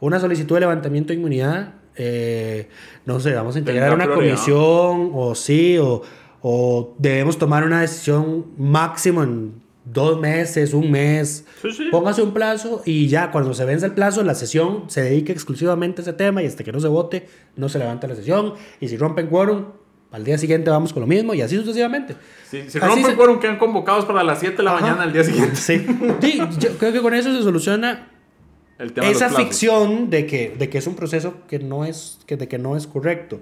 una solicitud de levantamiento de inmunidad, eh, no sé, vamos a integrar una prioridad. comisión o sí, o, o debemos tomar una decisión máximo en dos meses, un mes. Sí, sí. Póngase un plazo y ya cuando se vence el plazo, la sesión se dedica exclusivamente a ese tema y hasta que no se vote, no se levanta la sesión. Y si rompen quórum, al día siguiente vamos con lo mismo y así sucesivamente. Si, si Así rompen se- quórum, quedan convocados para las 7 de la Ajá. mañana al día siguiente. Sí. Sí, yo creo que con eso se soluciona El tema de esa plazos. ficción de que, de que es un proceso que no es, que, de que no es correcto.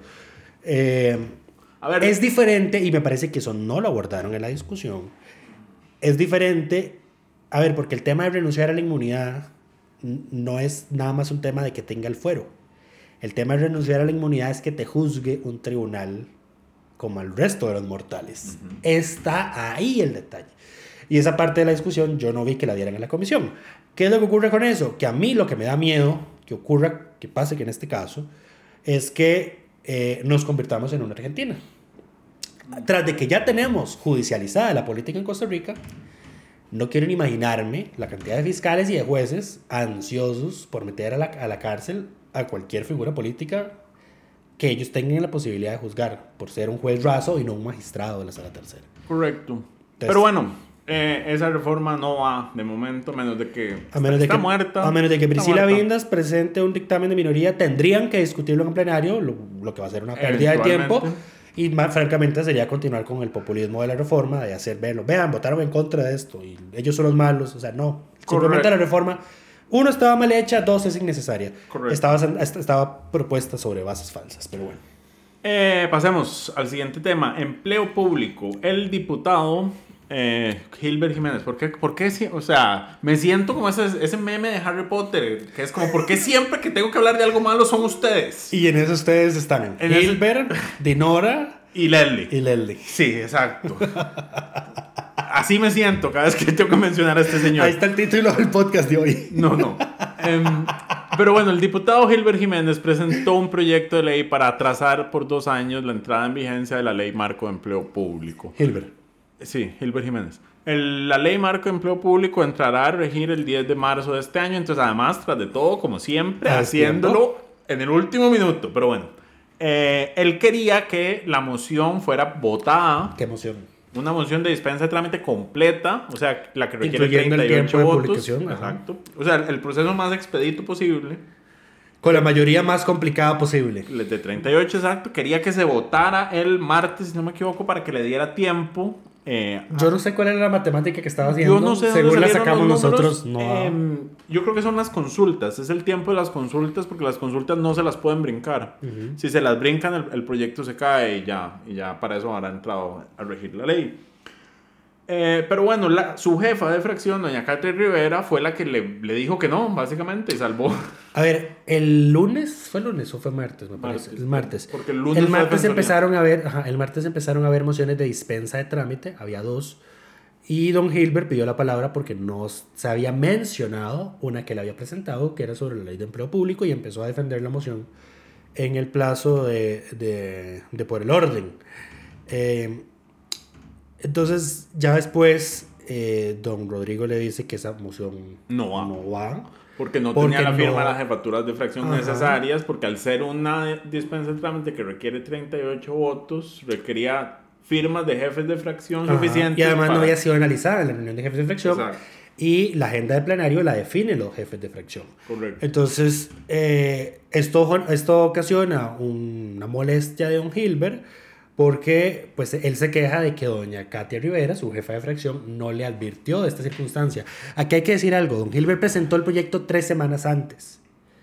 Eh, A ver, es diferente, y me parece que eso no lo abordaron en la discusión, es diferente, a ver, porque el tema de renunciar a la inmunidad no es nada más un tema de que tenga el fuero. El tema de renunciar a la inmunidad es que te juzgue un tribunal como al resto de los mortales. Está ahí el detalle. Y esa parte de la discusión yo no vi que la dieran en la comisión. ¿Qué es lo que ocurre con eso? Que a mí lo que me da miedo que ocurra, que pase que en este caso, es que eh, nos convirtamos en una Argentina. Tras de que ya tenemos judicializada la política en Costa Rica, no quiero ni imaginarme la cantidad de fiscales y de jueces ansiosos por meter a la, a la cárcel a cualquier figura política que ellos tengan la posibilidad de juzgar por ser un juez raso y no un magistrado de la sala tercera. Correcto. Pero bueno, eh, esa reforma no va de momento, a menos de que A menos de está que, muerta. A menos de que Priscila. Vindas presente un dictamen de minoría, tendrían que discutirlo en plenario, lo, lo que va a ser una pérdida de tiempo. Y más francamente sería continuar con el populismo de la reforma, de hacer verlo. Vean, votaron en contra de esto y ellos son los malos. O sea, no. Simplemente la reforma, uno, estaba mal hecha, dos, es innecesaria. Correcto. Estaba, estaba propuesta sobre bases falsas, pero bueno. Eh, pasemos al siguiente tema. Empleo público. El diputado eh, Gilbert Jiménez. ¿Por qué? ¿Por qué? si- O sea, me siento como ese, ese meme de Harry Potter, que es como, ¿por qué siempre que tengo que hablar de algo malo son ustedes? Y en eso ustedes están. En ese- Gilbert, Dinora Y Leslie. y Leslie. Sí, exacto. Así me siento cada vez que tengo que mencionar a este señor. Ahí está el título del podcast de hoy. No, no. Em, pero bueno, el diputado Gilbert Jiménez presentó un proyecto de ley para atrasar por dos años la entrada en vigencia de la ley marco de empleo público. Gilbert. Sí, Gilbert Jiménez. El- la ley marco de empleo público entrará a regir el 10 de marzo de este año. Entonces, además, tras de todo, como siempre, haciéndolo en el último minuto. Pero bueno, eh, él quería que la moción fuera votada Qué emoción. una moción de dispensa de trámite completa, o sea, la que requiere Incluyendo el 38 tiempo de votos. publicación, ajá. Exacto. O sea, el proceso más expedito posible. Con la mayoría más complicada posible. De 38, exacto. Quería que se votara el martes, si no me equivoco, para que le diera tiempo. Eh, Yo no sé cuál era la matemática que estaba haciendo. Yo no sé Según la sacamos nosotros, no. em, yo creo que son las consultas. Es el tiempo de las consultas porque las consultas no se las pueden brincar. Si se las brincan, el, el proyecto se cae y ya, y ya para eso habrá entrado a regir la ley. Eh, pero bueno, la- su jefa de fracción, doña Katy Rivera, fue la que le, le dijo que no, básicamente, y salvó. A ver, el lunes, ¿fue lunes o fue martes? Me parece. Martes. El martes. Porque el lunes martes empezaron a ver, ajá, el martes empezaron a ver mociones de dispensa de trámite, había dos. Y don Hilbert pidió la palabra porque no se había mencionado una que le había presentado, que era sobre la ley de empleo público, y empezó a defender la moción en el plazo de, de, de por el orden. Eh, entonces, ya después, eh, don Rodrigo le dice que esa moción No va. No va. Porque no Porque tenía la firma no- de las jefaturas de fracción Ajá. necesarias, porque al ser una dispensa de trámite que requiere 38 votos, requería firmas de jefes de fracción Ajá. suficientes. Y además no para- había sido analizada en la reunión de jefes de fracción. Exacto. Y la agenda de plenario la definen los jefes de fracción. Correcto. Entonces, eh, esto, esto ocasiona una molestia de don Hilbert porque pues, él se queja de que doña Katia Rivera, su jefa de fracción, no le advirtió de esta circunstancia. Aquí hay que decir algo, don Hilbert presentó el proyecto tres semanas antes,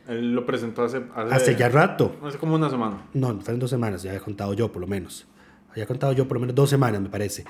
Él lo presentó hace... Hace, hace ya rato. Hace como una semana. No, fueron dos semanas, ya había contado yo por lo menos. Había contado yo por lo menos dos semanas, me parece.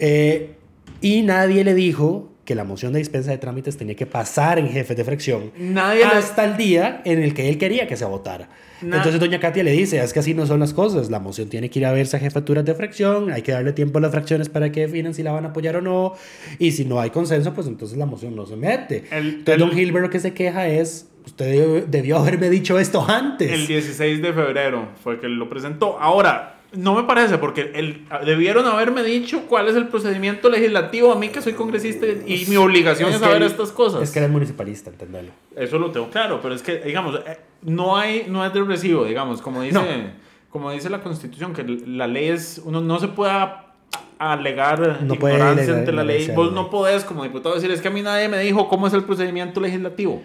Eh, y nadie le dijo que la moción de dispensa de trámites tenía que pasar en jefes de fracción Nadie hasta el día en el que él quería que se votara. Entonces doña Katia le dice, es que así no son las cosas, la moción tiene que ir a verse a jefaturas de fracción, hay que darle tiempo a las fracciones para que definan si la van a apoyar o no, y si no hay consenso, pues entonces la moción no se mete. El- entonces el- don Gilbert lo que se queja es, usted debió, debió haberme dicho esto antes. El 16 de febrero fue que lo presentó. Ahora, no me parece, porque el, debieron haberme dicho cuál es el procedimiento legislativo a mí que soy congresista y mi obligación es, saber estas cosas. Es que eres municipalista, entendelo. Eso lo tengo claro, pero es que, digamos, eh, no hay, no es de recibo, digamos, como dice, No. como dice la Constitución, que la ley es, uno no se puede alegar No ignorancia ante la ley. Vos no. no podés, como diputado, decir, es que a mí nadie me dijo cómo es el procedimiento legislativo.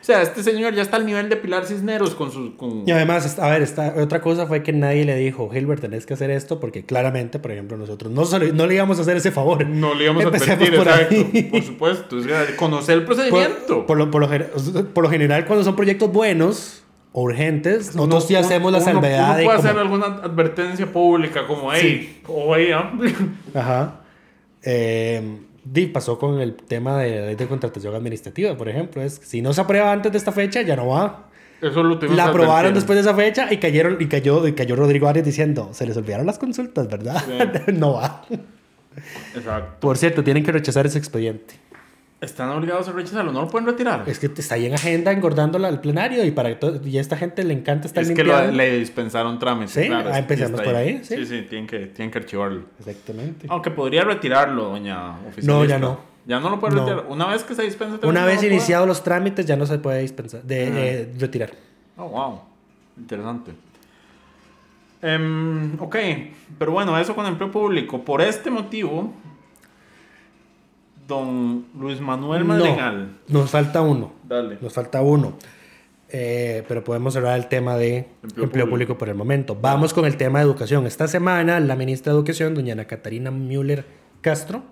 O sea, este señor ya está al nivel de Pilar Cisneros con sus... Con... Y además, a ver, esta, otra cosa fue que nadie le dijo, Hilbert, tenés que hacer esto, porque claramente, por ejemplo, nosotros no, solo- no le íbamos a hacer ese favor. No le íbamos a Empecemos advertir, por exacto. ahí. Por supuesto. O sea, conocer el procedimiento. Por, por lo, por, lo, por lo general, cuando son proyectos buenos o urgentes, nosotros sí hacemos la salvedad uno de puede hacer alguna advertencia pública como, hey, o hey, ah". Ajá. Eh, pasó con el tema de la ley de contratación administrativa, por ejemplo. Es, si no se aprueba antes de esta fecha, ya no va. Eso lo La aprobaron después de esa fecha y cayeron y cayó, y cayó Rodrigo Arias diciendo, se les olvidaron las consultas, ¿verdad? no va. Exacto. Por cierto, tienen que rechazar ese expediente. Están obligados a rechazarlo, no lo pueden retirar. Es que está ahí en agenda engordándola al plenario y para y a esta gente le encanta estar Es que lo- le dispensaron trámites. Sí, claro, ah, está por ahí, sí. Sí, sí, tienen que, tienen que archivarlo. Exactamente. Aunque podría retirarlo, doña oficialista. No, ya no. Ya no lo puede No. retirar. Una vez que se dispensa... Una no vez lo iniciados los trámites ya no se puede dispensar, de, Ah. eh, retirar. Oh, wow. Interesante. Em, ok, pero bueno, eso con empleo público. Por este motivo, don Luis Manuel Madrigal. No, nos falta uno. Dale. Nos falta uno. Eh, pero podemos cerrar el tema de empleo, Empleo público. público por el momento. Vamos con el tema de educación. Esta semana la ministra de Educación, doña Ana Catarina Müller Castro.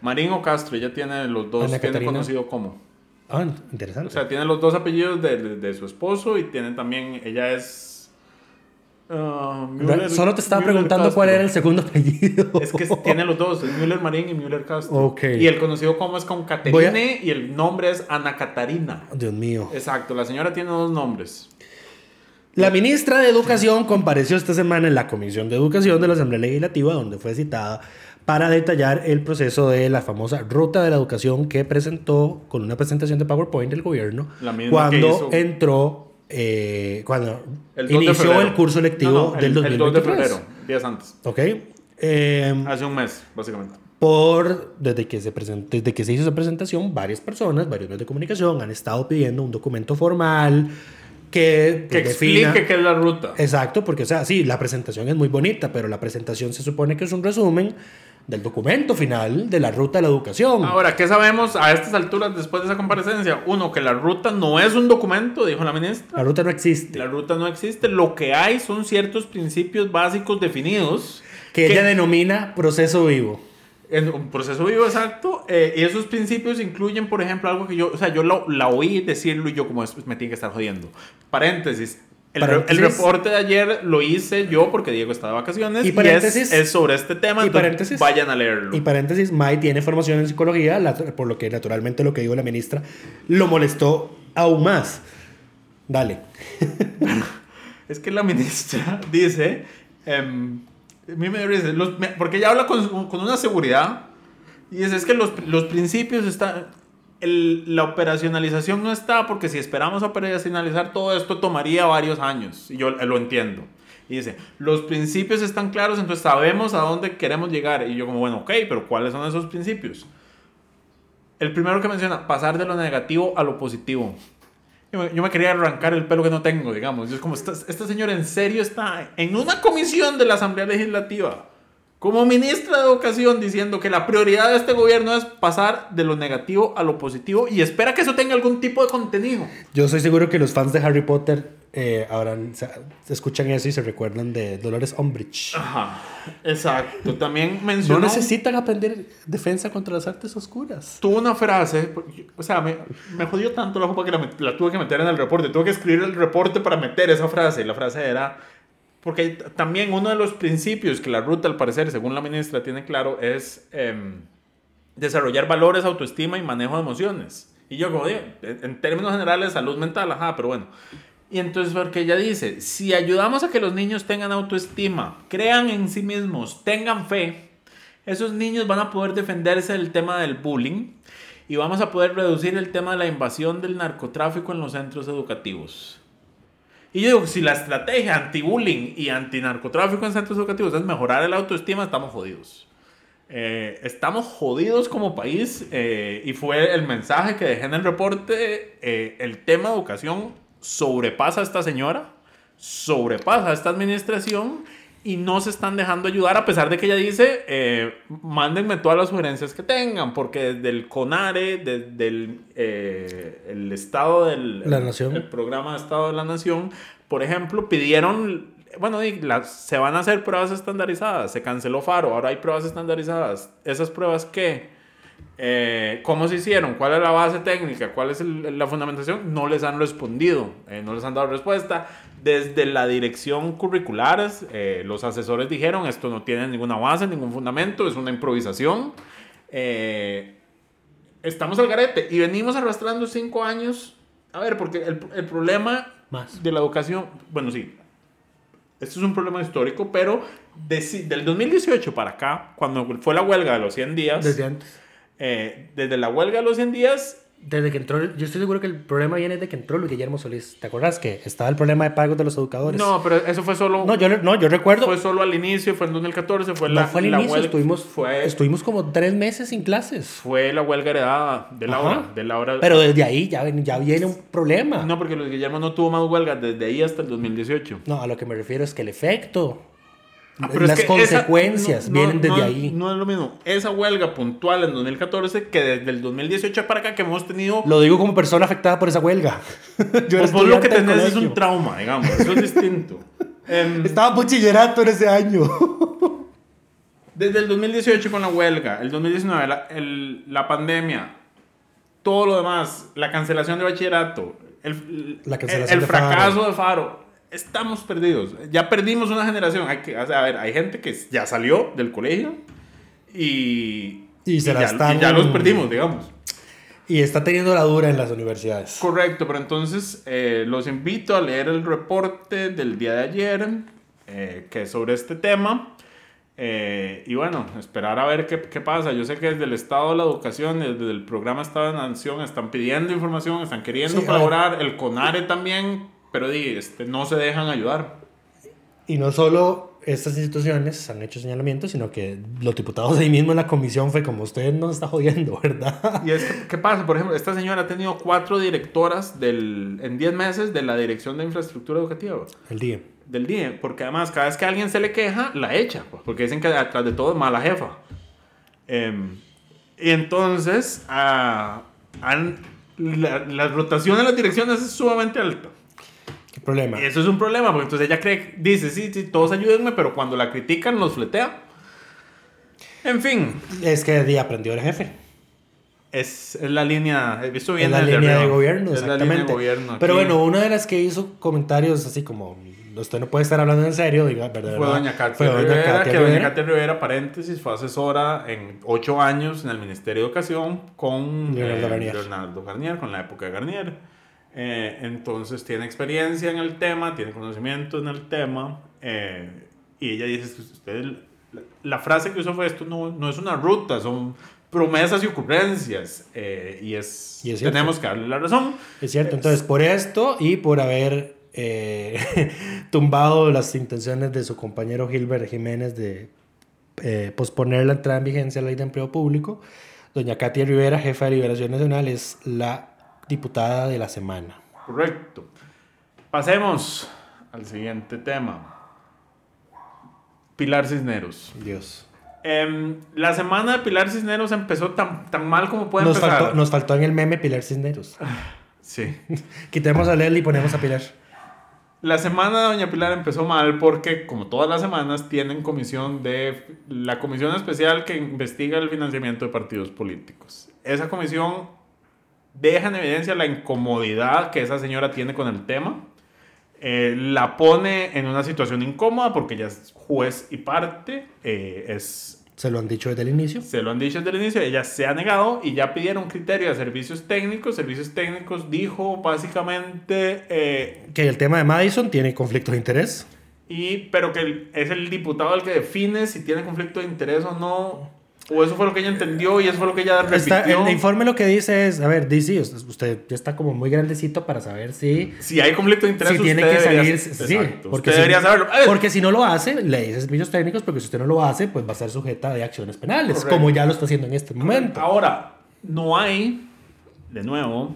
Marín o Castro, ella tiene los dos, Ana tiene Catarina. conocido como. Ah, interesante. O sea, tiene los dos apellidos de, de- de su esposo y tiene también, ella es... ah, Müller- Solo te estaba Müller preguntando Castro. cuál era el segundo apellido. Es que tiene los dos, Müller Marín y Müller Castro. Ok. Y el conocido como es con Caterine y el nombre es Ana Catarina. Dios mío. Exacto, la señora tiene dos nombres. La ministra de Educación compareció esta semana en la Comisión de Educación de la Asamblea Legislativa, donde fue citada para detallar el proceso de la famosa ruta de la educación que presentó con una presentación de PowerPoint del gobierno cuando entró, eh, cuando El 2 de inició el curso lectivo No, no, del el, el 2 de 2023. febrero, días antes. Ok. Eh, Hace un mes, básicamente. por desde que se presentó, desde que se hizo esa presentación, varias personas, varios medios de comunicación han estado pidiendo un documento formal que, Que explique defina- qué es la ruta. Exacto, porque, o sea, sí, la presentación es muy bonita, pero la presentación se supone que es un resumen del documento final de la ruta de la educación. Ahora, ¿qué sabemos a estas alturas después de esa comparecencia? Uno, que la ruta no es un documento, dijo la ministra. La ruta no existe. La ruta no existe. Lo que hay son ciertos principios básicos definidos. Que, ella denomina proceso vivo. En un proceso vivo, exacto. eh, y esos principios incluyen, por ejemplo, algo que yo, o sea, yo lo- la oí decirlo y yo como "Es- me tiene que estar jodiendo. Paréntesis. El, reporte de ayer lo hice yo porque Diego está de vacaciones Y y, paréntesis. es, es sobre este tema. Y paréntesis. vayan a leerlo. Y paréntesis, Mai tiene formación en psicología, la- por lo que naturalmente lo que dijo la ministra lo molestó aún más. Dale. Es que la ministra dice, em, a mí me dio risa, los- me- porque ella habla con, con una seguridad y dice, es que los, los principios están, el- la operacionalización no está porque si esperamos operacionalizar todo esto tomaría varios años y yo eh, lo entiendo. Y dice, los principios están claros, entonces sabemos a dónde queremos llegar. Y yo como, bueno, ok, pero ¿cuáles son esos principios? El primero que menciona, pasar de lo negativo a lo positivo. Yo me, yo me quería arrancar el pelo que no tengo, digamos. Yo es como, esta, esta señora en serio está en una comisión de la Asamblea Legislativa, como ministra de Educación, diciendo que la prioridad de este gobierno es pasar de lo negativo a lo positivo y espera que eso tenga algún tipo de contenido. Yo estoy seguro que los fans de Harry Potter eh, se, escuchan eso y se recuerdan de Dolores Umbridge. Ajá, exacto. También No mencionó... necesitan aprender defensa contra las artes oscuras. Tuvo una frase, o sea, me, me jodió tanto la jopa que la, la tuve que meter en el reporte. Tuve que escribir el reporte para meter esa frase. La frase era, porque también uno de los principios que la ruta, al parecer, según la ministra, tiene claro, es em, desarrollar valores, autoestima y manejo de emociones. Y yo como digo, en términos generales, salud mental, ajá, pero bueno. Y entonces, porque ella dice, si ayudamos a que los niños tengan autoestima, crean en sí mismos, tengan fe, esos niños van a poder defenderse del tema del bullying y vamos a poder reducir el tema de la invasión del narcotráfico en los centros educativos. Y yo digo, si la estrategia anti-bullying y anti-narcotráfico en centros educativos es mejorar el autoestima, estamos jodidos. Eh, estamos jodidos como país eh, y fue el mensaje que dejé en el reporte. eh, el tema de educación sobrepasa a esta señora, sobrepasa a esta administración y no se están dejando ayudar a pesar de que ella dice, eh, mándenme todas las sugerencias que tengan, porque desde el CONARE, desde el, eh, el Estado del La Nación. el programa de Estado de la Nación, por ejemplo, pidieron, bueno, las- se van a hacer pruebas estandarizadas, se canceló Faro, ahora hay pruebas estandarizadas. ¿Esas pruebas qué? Eh, ¿Cómo se hicieron? ¿Cuál es la base técnica? ¿Cuál es el- la fundamentación? No les han respondido, eh, no les han dado respuesta. Desde la dirección curriculares, eh, los asesores dijeron, esto no tiene ninguna base, ningún fundamento, es una improvisación. Eh, estamos al garete y venimos arrastrando cinco años. A ver, porque el, el problema Más. de la educación, bueno, sí, esto es un problema histórico, pero de del 2018 para acá, cuando fue la huelga de los 100 días, Desde antes. eh, desde la huelga de los 100 días, Desde que entró, yo estoy seguro que el problema viene de que entró Luis Guillermo Solís. ¿Te acuerdas que estaba el problema de pagos de los educadores? no, pero eso fue solo, No, yo, no, yo recuerdo. fue solo al inicio, fue en 2014, fue no la, fue al la inicio, huelga, estuvimos, fue, estuvimos como tres meses sin clases. fue la huelga heredada de Ajá. Laura, de Laura. Pero desde ahí ya, ven- ya viene un problema. no, porque Luis Guillermo no tuvo más huelgas desde ahí hasta el 2018. No, a lo que me refiero es que el efecto, Ah, pero es las que consecuencias esa- no- vienen desde no- ahí. No es lo mismo. Esa huelga puntual en 2014 que desde el 2018 para acá que hemos tenido. Lo digo como persona afectada por esa huelga. Yo Pues vos lo que tenés es un trauma, digamos. Eso es distinto. Em, Estaba bachillerato en ese año. desde el 2018 con la huelga, el 2019, la, el- la pandemia, todo lo demás, la cancelación de bachillerato, el, La el- cancelación el de Faro. fracaso de Faro. Estamos perdidos. Ya perdimos una generación. Hay que, o sea, a ver, hay gente que ya salió del colegio y, Y se la ya, están- y ya los perdimos, digamos. Y está teniendo la dura en las universidades. Correcto, pero entonces eh, los invito a leer el reporte del día de ayer, eh, que es sobre este tema. Eh, y bueno, esperar a ver qué, qué pasa. Yo sé que desde el Estado de la Educación, desde el programa Estado de la Nación, están pidiendo información, están queriendo Sí, colaborar, el CONARE también, pero este, no se dejan ayudar. Y no solo estas instituciones han hecho señalamientos, sino que los diputados ahí mismo en la comisión fue como usted nos está jodiendo, ¿verdad? Y es que, ¿qué pasa? Por ejemplo, esta señora ha tenido cuatro directoras del, en 10 meses de la Dirección de Infraestructura Educativa. El día. del día, porque además cada vez que alguien se le queja, la echa, pues, porque dicen que atrás de todo es mala jefa. Em, y entonces, ah, han- la, la rotación en las direcciones es sumamente alta. ¿Qué problema? Y eso es un problema, porque entonces ella cree, dice, sí, sí, todos ayúdenme, pero cuando la critican los fletea. En fin, Es que de aprendió el jefe. es, es la línea, he visto bien En la línea de gobierno, Es la exactamente. línea de gobierno. Pero aquí. bueno, una de las que hizo comentarios así como, usted no puede estar hablando en serio, diga, ¿verdad? Fue doña Katia doña Rivera, que doña Rivera. Katia Rivera, paréntesis, fue asesora en ocho años en el Ministerio de Educación con Leonardo eh, Garnier. Leonardo Garnier, con la época de Garnier. Eh, entonces tiene experiencia en el tema, tiene conocimiento en el tema. eh, y ella dice, usted, la, la frase que usó fue, esto no, no es una ruta, son promesas y ocurrencias. eh, y es, Y es tenemos que darle la razón. Es cierto, entonces por esto y por haber eh, tumbado las intenciones de su compañero Gilbert Jiménez de eh, posponer la entrada en vigencia de la ley de empleo público, doña Katia Rivera, jefa de Liberación Nacional, es la diputada de la semana. Correcto. Pasemos al siguiente tema. Pilar Cisneros. Dios. Em, la semana de Pilar Cisneros empezó tan, tan mal como puede Nos empezar. faltó, nos faltó en el meme Pilar Cisneros. Sí. Quitemos a Leslie y ponemos a Pilar. La semana de Doña Pilar empezó mal porque, como todas las semanas, tienen comisión de la comisión especial que investiga el financiamiento de partidos políticos. Esa comisión deja en evidencia la incomodidad que esa señora tiene con el tema. Eh, la pone en una situación incómoda porque ella es juez y parte. eh, es Se lo han dicho desde el inicio. se lo han dicho desde el inicio, ella se ha negado y ya pidieron criterio de servicios técnicos. Servicios técnicos dijo básicamente, eh, Que el tema de Madison tiene conflicto de interés. y, pero que es el diputado el que define si tiene conflicto de interés o no. O eso fue lo que ella entendió y eso fue lo que ella repitió. Está, el informe lo que dice es, a ver, dice, usted ya está como muy grandecito para saber si, si hay conflicto de interés, si tiene que debería- salir. Sí, Exacto, porque usted si, debería saberlo. Porque si no lo hace, le dice servicios técnicos, porque si usted no lo hace, pues va a ser sujeta de acciones penales, Correcto. como ya lo está haciendo en este momento. Ahora, no hay, de nuevo,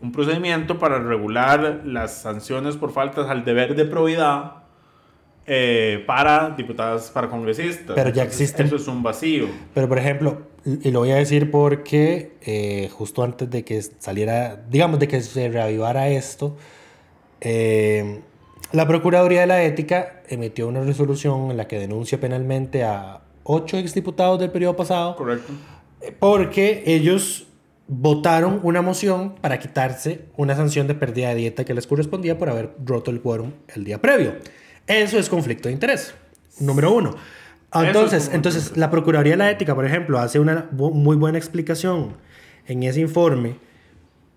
un procedimiento para regular las sanciones por faltas al deber de probidad eh, para diputadas, para congresistas. Pero ya existen. Eso es un vacío. Pero, por ejemplo, y lo voy a decir porque eh, justo antes de que saliera, digamos, de que se reavivara esto, eh, la Procuraduría de la Ética emitió una resolución en la que denuncia penalmente a ocho exdiputados del periodo pasado Correcto. porque ellos votaron una moción para quitarse una sanción de pérdida de dieta que les correspondía por haber roto el quórum el día previo. Eso es conflicto de interés, número uno. es Entonces, entonces la Procuraduría de la Ética, por ejemplo, hace una muy buena explicación en ese informe,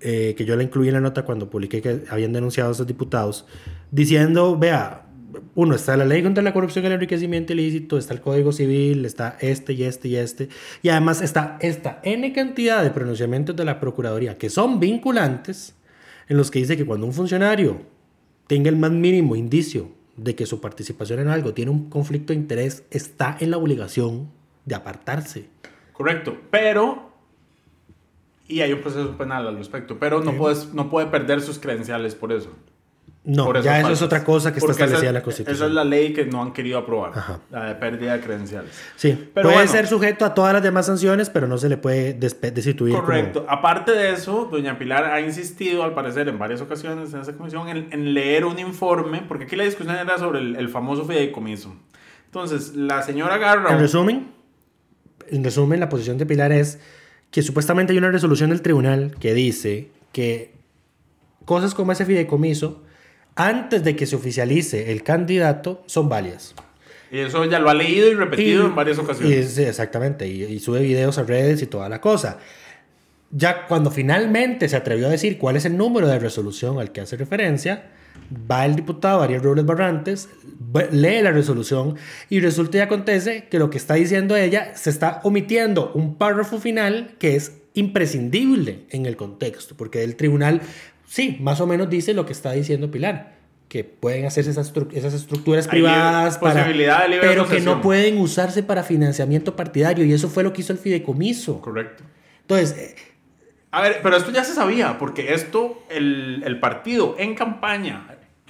eh, que yo la incluí en la nota cuando publiqué que habían denunciado a esos diputados, diciendo, vea, uno, está la ley contra la corrupción y el enriquecimiento ilícito, está el Código Civil, está este y este y este, y además está esta N cantidad de pronunciamientos de la Procuraduría que son vinculantes, en los que dice que cuando un funcionario tenga el más mínimo indicio de que su participación en algo tiene un conflicto de interés, está en la obligación de apartarse. Correcto. Pero. Y hay un proceso penal al respecto. Pero no, puedes, no puede perder sus credenciales por eso. No, ya eso es otra cosa que está Porque esa- establecida en la Esa Constitución. es la ley que no han querido aprobar. Ajá. La de pérdida de credenciales. Sí, Pero puede bueno. ser sujeto a todas las demás sanciones, pero no se le puede destituir. como- Correcto. Aparte de eso, doña Pilar ha insistido, al parecer, en varias ocasiones en esa comisión, en, en leer un informe, porque aquí la discusión era sobre el, el famoso fideicomiso. Entonces, la señora agarra... En resumen, en resumen, la posición de Pilar es que supuestamente hay una resolución del tribunal que dice que cosas como ese fideicomiso, antes de que se oficialice el candidato, son válidas. Y eso ya lo ha leído y repetido Y- en varias ocasiones. y exactamente, y, y sube videos a redes y toda la cosa. Ya cuando finalmente se atrevió a decir cuál es el número de resolución al que hace referencia, va el diputado Ariel Robles Barrantes, lee la resolución y resulta y acontece que lo que está diciendo ella se está omitiendo un párrafo final que es imprescindible en el contexto, porque el tribunal sí, más o menos dice lo que está diciendo Pilar, que pueden hacerse esas, estru- esas estructuras Hay privadas para, posibilidad de libre pero que no pueden usarse para financiamiento partidario y eso fue lo que hizo el fideicomiso. Correcto. Entonces, eh, A ver, pero esto ya se sabía, porque esto, el, el partido en campaña,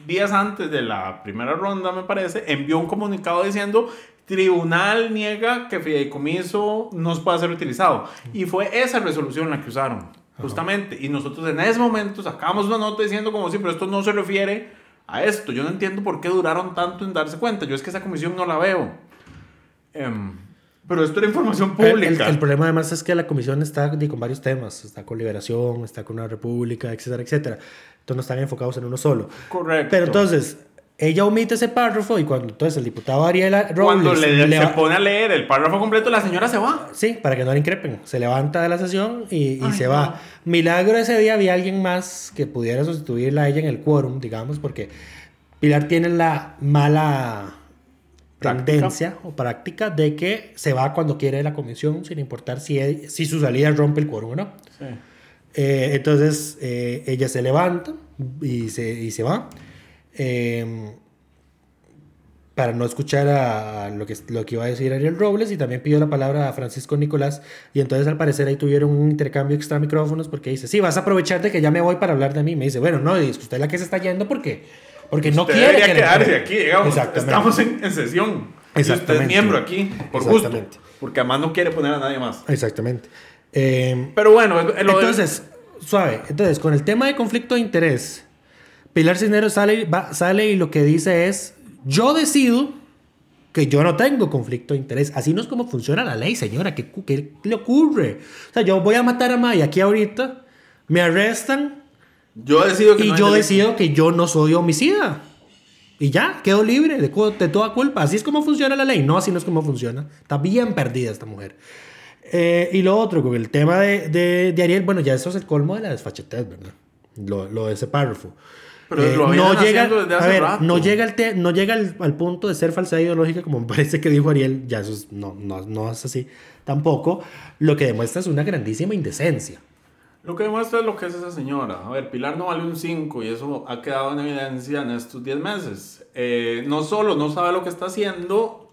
días antes de la primera ronda, me parece, envió un comunicado diciendo tribunal niega que fideicomiso no pueda ser utilizado. Y fue esa resolución la que usaron, justamente. Y nosotros en ese momento sacamos una nota diciendo como si, pero esto no se refiere a esto. Yo no entiendo por qué duraron tanto en darse cuenta. Yo es que esa comisión no la veo. Em, pero esto era información El, pública. el- el problema además es que la comisión está con varios temas. Está con liberación, está con una república, etcétera, etcétera. Entonces no están enfocados en uno solo. Correcto. Pero entonces, ella omite ese párrafo y cuando entonces el diputado Ariela Robles... Cuando le, le se va- pone a leer el párrafo completo, la señora se va. Sí, para que no le increpen. Se levanta de la sesión y, y Ay, se no. va. Milagro ese día había alguien más que pudiera sustituirla a ella en el quórum, digamos, porque Pilar tiene la mala tendencia o práctica de que se va cuando quiere la comisión, sin importar si, e- si su salida rompe el quórum o no. Eh, entonces eh, ella se levanta y se, y se va. Eh, para no escuchar a lo que, lo que iba a decir Ariel Robles y también pidió la palabra a Francisco Nicolás y entonces al parecer ahí tuvieron un intercambio extra micrófonos porque dice, sí, vas a aprovechar de que ya me voy para hablar de mí. Me dice, bueno, no, es que usted es la que se está yendo porque, porque no Usted quiere debería que quedarse aquí, digamos. Exactamente. Estamos en, en sesión. Y usted es Exactamente. miembro aquí, por gusto. Exactamente. Porque además no quiere poner a nadie más. Exactamente. Eh, Pero bueno, Entonces, suave. Entonces, con el tema de conflicto de interés, Pilar Cisneros sale, va- sale y lo que dice es, yo decido que yo no tengo conflicto de interés. Así no es como funciona la ley, señora. ¿Qué, qué le ocurre? O sea, yo voy a matar a Maya aquí ahorita, me arrestan yo decido que y no yo decido que yo no soy homicida. Y ya, quedo libre de, de toda culpa. Así es como funciona la ley. No, así no es como funciona. Está bien perdida esta mujer. Eh, y lo otro, con el tema de, de, de Ariel, bueno, ya eso es el colmo de la desfachatez, ¿verdad? Lo, lo de ese párrafo. Eh, Pero lo no llega, desde a hace ver, rato. no llega, al, te- no llega al, al punto de ser falsedad ideológica como me parece que dijo Ariel, ya eso es- no, no, no es así tampoco. Lo que demuestra es una grandísima indecencia. Lo que demuestra es lo que es esa señora. A ver, Pilar no vale un 5 y eso ha quedado en evidencia en estos 10 meses. Eh, no solo no sabe lo que está haciendo,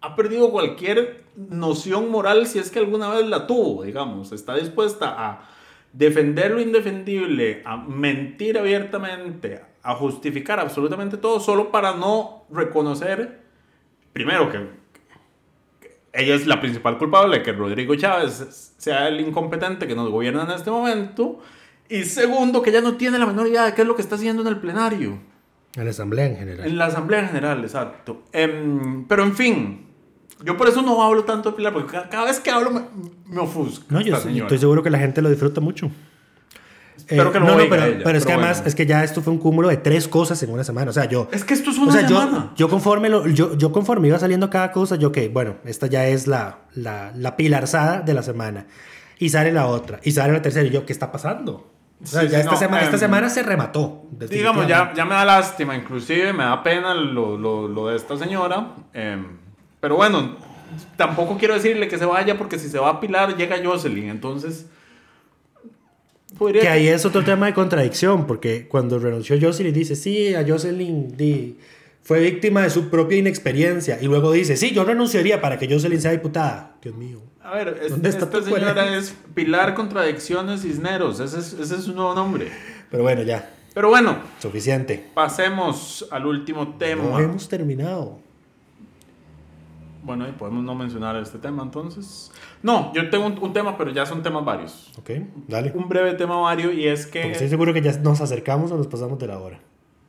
ha perdido cualquier noción moral si es que alguna vez la tuvo, digamos. Está dispuesta a defender lo indefendible, a mentir abiertamente, a justificar absolutamente todo solo para no reconocer, primero, que ella es la principal culpable, que Rodrigo Chávez sea el incompetente que nos gobierna en este momento. Y segundo, que ella no tiene la menor idea de qué es lo que está haciendo en el plenario. En la Asamblea en general. En la Asamblea General, exacto. Em, pero en fin, yo por eso no hablo tanto de Pilar, porque ca- cada, vez que hablo me, me ofusca. No, yo señora. estoy seguro que la gente lo disfruta mucho. Espero Eh, que no, no, oiga pero, ella, pero es que pero además bueno. es que ya esto fue un cúmulo de tres cosas en una semana. O sea, yo. Es que esto es o una sea, semana. yo, yo conforme lo- yo, yo conforme iba saliendo cada cosa, yo, ok, bueno, esta ya es la, la, la pilarzada de la semana. Y sale la otra. Y sale la tercera. Y yo, ¿qué está pasando? O sea, Sí, ya esta, no, semana, esta em, semana se remató. Digamos, ya, ya me da lástima, inclusive me da pena lo, lo, lo de esta señora. em, pero bueno, tampoco quiero decirle que se vaya porque si se va a Pilar llega Jocelyn. Entonces, podría... Que ahí es otro tema de contradicción, porque cuando renunció Jocelyn dice, sí, a Jocelyn di- fue víctima de su propia inexperiencia. Y luego dice, sí, yo renunciaría para que Jocelyn sea diputada. Dios mío. A ver, es- ¿Dónde está esta señora es Pilar Contradicciones Cisneros. Ese es, ese es su nuevo nombre. Pero bueno, ya, Pero bueno, suficiente. pasemos al último tema. No hemos terminado. Bueno, y podemos no mencionar este tema entonces. No, yo tengo un, un tema, pero ya son temas varios. Ok, dale. Un breve tema vario y es Porque que... estoy seguro que ya nos acercamos o nos pasamos de la hora.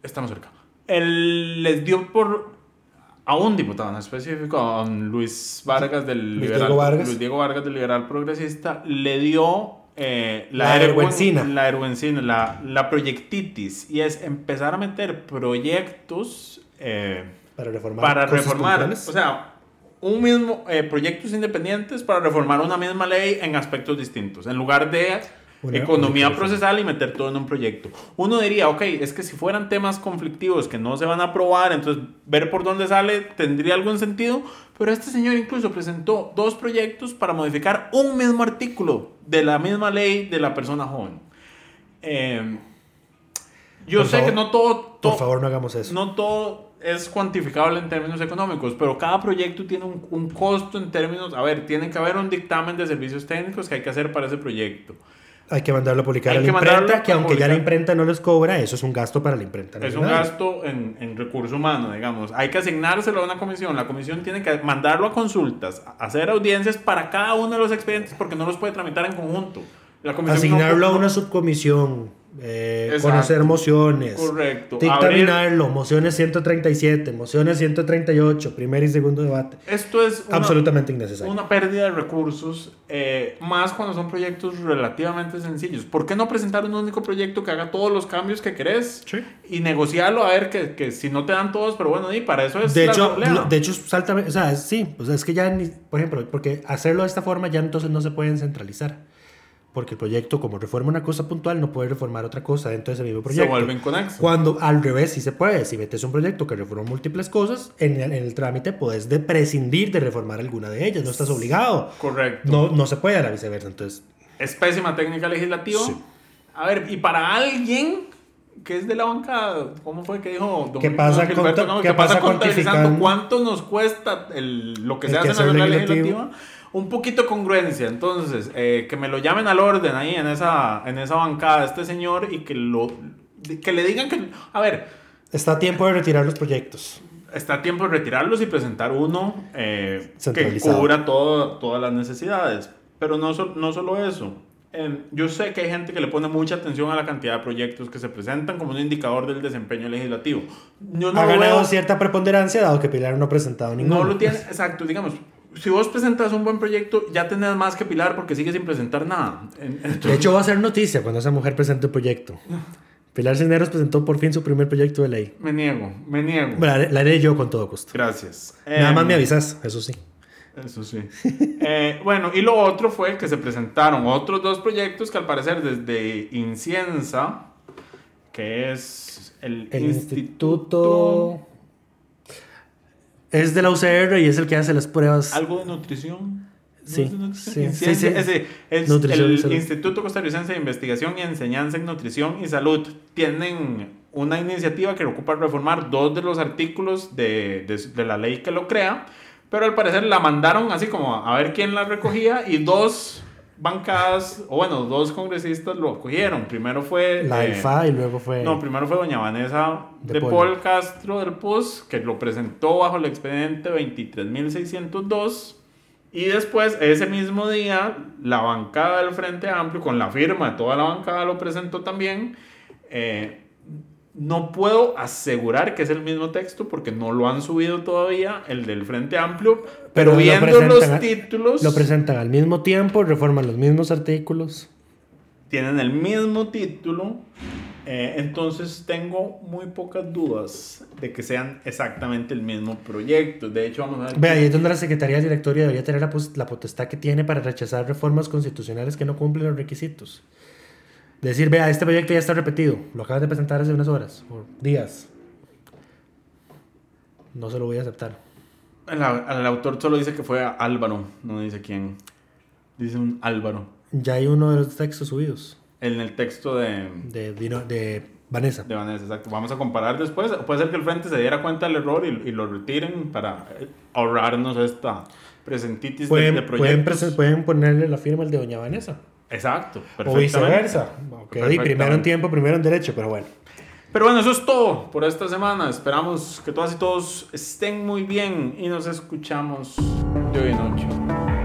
Estamos cerca. Él les dio por a un diputado en específico, a Luis Vargas del Luis Liberal, Diego Vargas. Luis Diego Vargas del Liberal Progresista, le dio eh, La erguen- erguencina. la erguencina, la, la proyectitis, y es empezar a meter proyectos eh, Para reformar. para reformar, puntuales. o sea, un mismo, eh, proyectos independientes para reformar una misma ley en aspectos distintos, en lugar de Una economía procesal y meter todo en un proyecto. Uno diría, ok, es que si fueran temas conflictivos que no se van a aprobar, entonces ver por dónde sale tendría algún sentido, pero este señor incluso presentó dos proyectos para modificar un mismo artículo de la misma ley de la persona joven. Eh, yo Por sé favor, que no todo, Por favor, no hagamos eso. no todo es cuantificable en términos económicos, pero cada proyecto tiene un, un costo en términos, a ver, tiene que haber un dictamen de servicios técnicos que hay que hacer para ese proyecto. Hay que mandarlo a publicar Hay a la que imprenta, que aunque ya la imprenta no les cobra, eso es un gasto para la imprenta. Es un gasto en, en recurso humano, digamos. Hay que asignárselo a una comisión. La comisión tiene que mandarlo a consultas, a- hacer audiencias para cada uno de los expedientes porque no los puede tramitar en conjunto. La comisión no- Asignarlo a una subcomisión, eh, conocer mociones, Correcto. dictaminarlo, mociones 137, mociones 138, primer y segundo debate. Esto es una, Absolutamente innecesario. una pérdida de recursos, eh, más cuando son proyectos relativamente sencillos. ¿Por qué no presentar un único proyecto que haga todos los cambios que querés Sí. y negociarlo a ver que, que si no te dan todos, pero bueno, y para eso es De la hecho, lo- de hecho, salta, o sea, sí, o sea, es que ya, ni- por ejemplo, porque hacerlo de esta forma ya entonces no se pueden centralizar. Porque el proyecto, como reforma una cosa puntual, no puede reformar otra cosa dentro de ese mismo se proyecto. vuelven conexos. Cuando al revés sí se puede. Si metes un proyecto que reforma múltiples cosas, en el, en el trámite puedes de prescindir de reformar alguna de ellas. No estás obligado. Correcto. No, no se puede a la viceversa. Entonces, Es pésima técnica legislativa. Sí. A ver, y para alguien que es de la bancada, ¿cómo fue que dijo? don ¿Qué pasa Gómez? qué ¿Qué pasa pasa contabilizando cuánto nos cuesta el- lo que El se hace en la legislativo? legislativa? Un poquito de congruencia. Entonces, eh, que me lo llamen al orden ahí en esa, en esa bancada este señor y que, lo, que le digan que... A ver, está a tiempo de retirar los proyectos. está a tiempo de retirarlos y presentar uno eh, que cubra todo- todas las necesidades. Pero no, no solo eso. Em, yo sé que hay gente que le pone mucha atención a la cantidad de proyectos que se presentan como un indicador del desempeño legislativo. Yo no ha ganado veo- cierta preponderancia dado que Pilar no ha presentado ninguno. no lo tiene, exacto, digamos. Si vos presentas un buen proyecto, ya tenés más que Pilar porque sigue sin presentar nada. De hecho, va a ser noticia cuando esa mujer presente un proyecto. Pilar Cisneros presentó por fin su primer proyecto de ley. me niego, me niego. Bueno, la, la haré yo con todo gusto. Gracias. Nada más me avisas, eso sí. Eso sí. Eh, bueno, y lo otro fue que se presentaron otros dos proyectos que al parecer desde Inciensa, que es el, El instituto... instituto es de la UCR y es el que hace las pruebas. Algo de nutrición. ¿No Sí, es de nutrición? sí, sí, sí. ese es Nutrición y el. Instituto Costarricense de Investigación y Enseñanza en Nutrición y Salud. Tienen una iniciativa que ocupa reformar dos de los artículos de, de- de la ley que lo crea, pero al parecer la mandaron así como a ver quién la recogía y dos bancadas, o bueno, dos congresistas lo acogieron. Primero fue... la eh, IFA y luego fue. no, primero fue doña Vanessa De de, Paul. Paul. Castro del PUS, que lo presentó bajo el expediente 23.602. Y después, ese mismo día, la bancada del Frente Amplio, con la firma de toda la bancada, lo presentó también. Eh, no puedo asegurar que es el mismo texto porque no lo han subido todavía, el del Frente Amplio, pero, viendo los títulos, Lo presentan al mismo tiempo, reforman los mismos artículos. tienen el mismo título. eh, entonces tengo muy pocas dudas de que sean exactamente el mismo proyecto. De hecho, vamos a ver. Vea, ahí es donde la Secretaría Directoria debería tener la potestad que tiene para rechazar reformas constitucionales que no cumplen los requisitos. Decir, vea, este proyecto ya está repetido, lo acabas de presentar hace unas horas o días. No se lo voy a aceptar. El, el autor solo dice que fue Álvaro, no dice quién. Dice un Álvaro. Ya hay uno de los textos subidos En el texto de, de, Dino- de Vanessa. de Vanessa, exacto. Vamos a comparar después. Puede ser que el frente se diera cuenta del error y, y lo retiren para eh, ahorrarnos esta presentitis de, de Pueden, pueden, proyectos. presen- pueden ponerle la firma al de Doña Vanessa. Exacto. O viceversa. Ok, primero en tiempo, primero en derecho, pero bueno. Pero bueno, eso es todo por esta semana. Esperamos que todas y todos estén muy bien y nos escuchamos de hoy en ocho.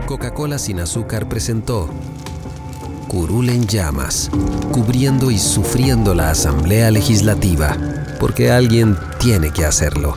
Coca-Cola sin azúcar presentó Curul en llamas, cubriendo y sufriendo la Asamblea Legislativa, porque alguien tiene que hacerlo.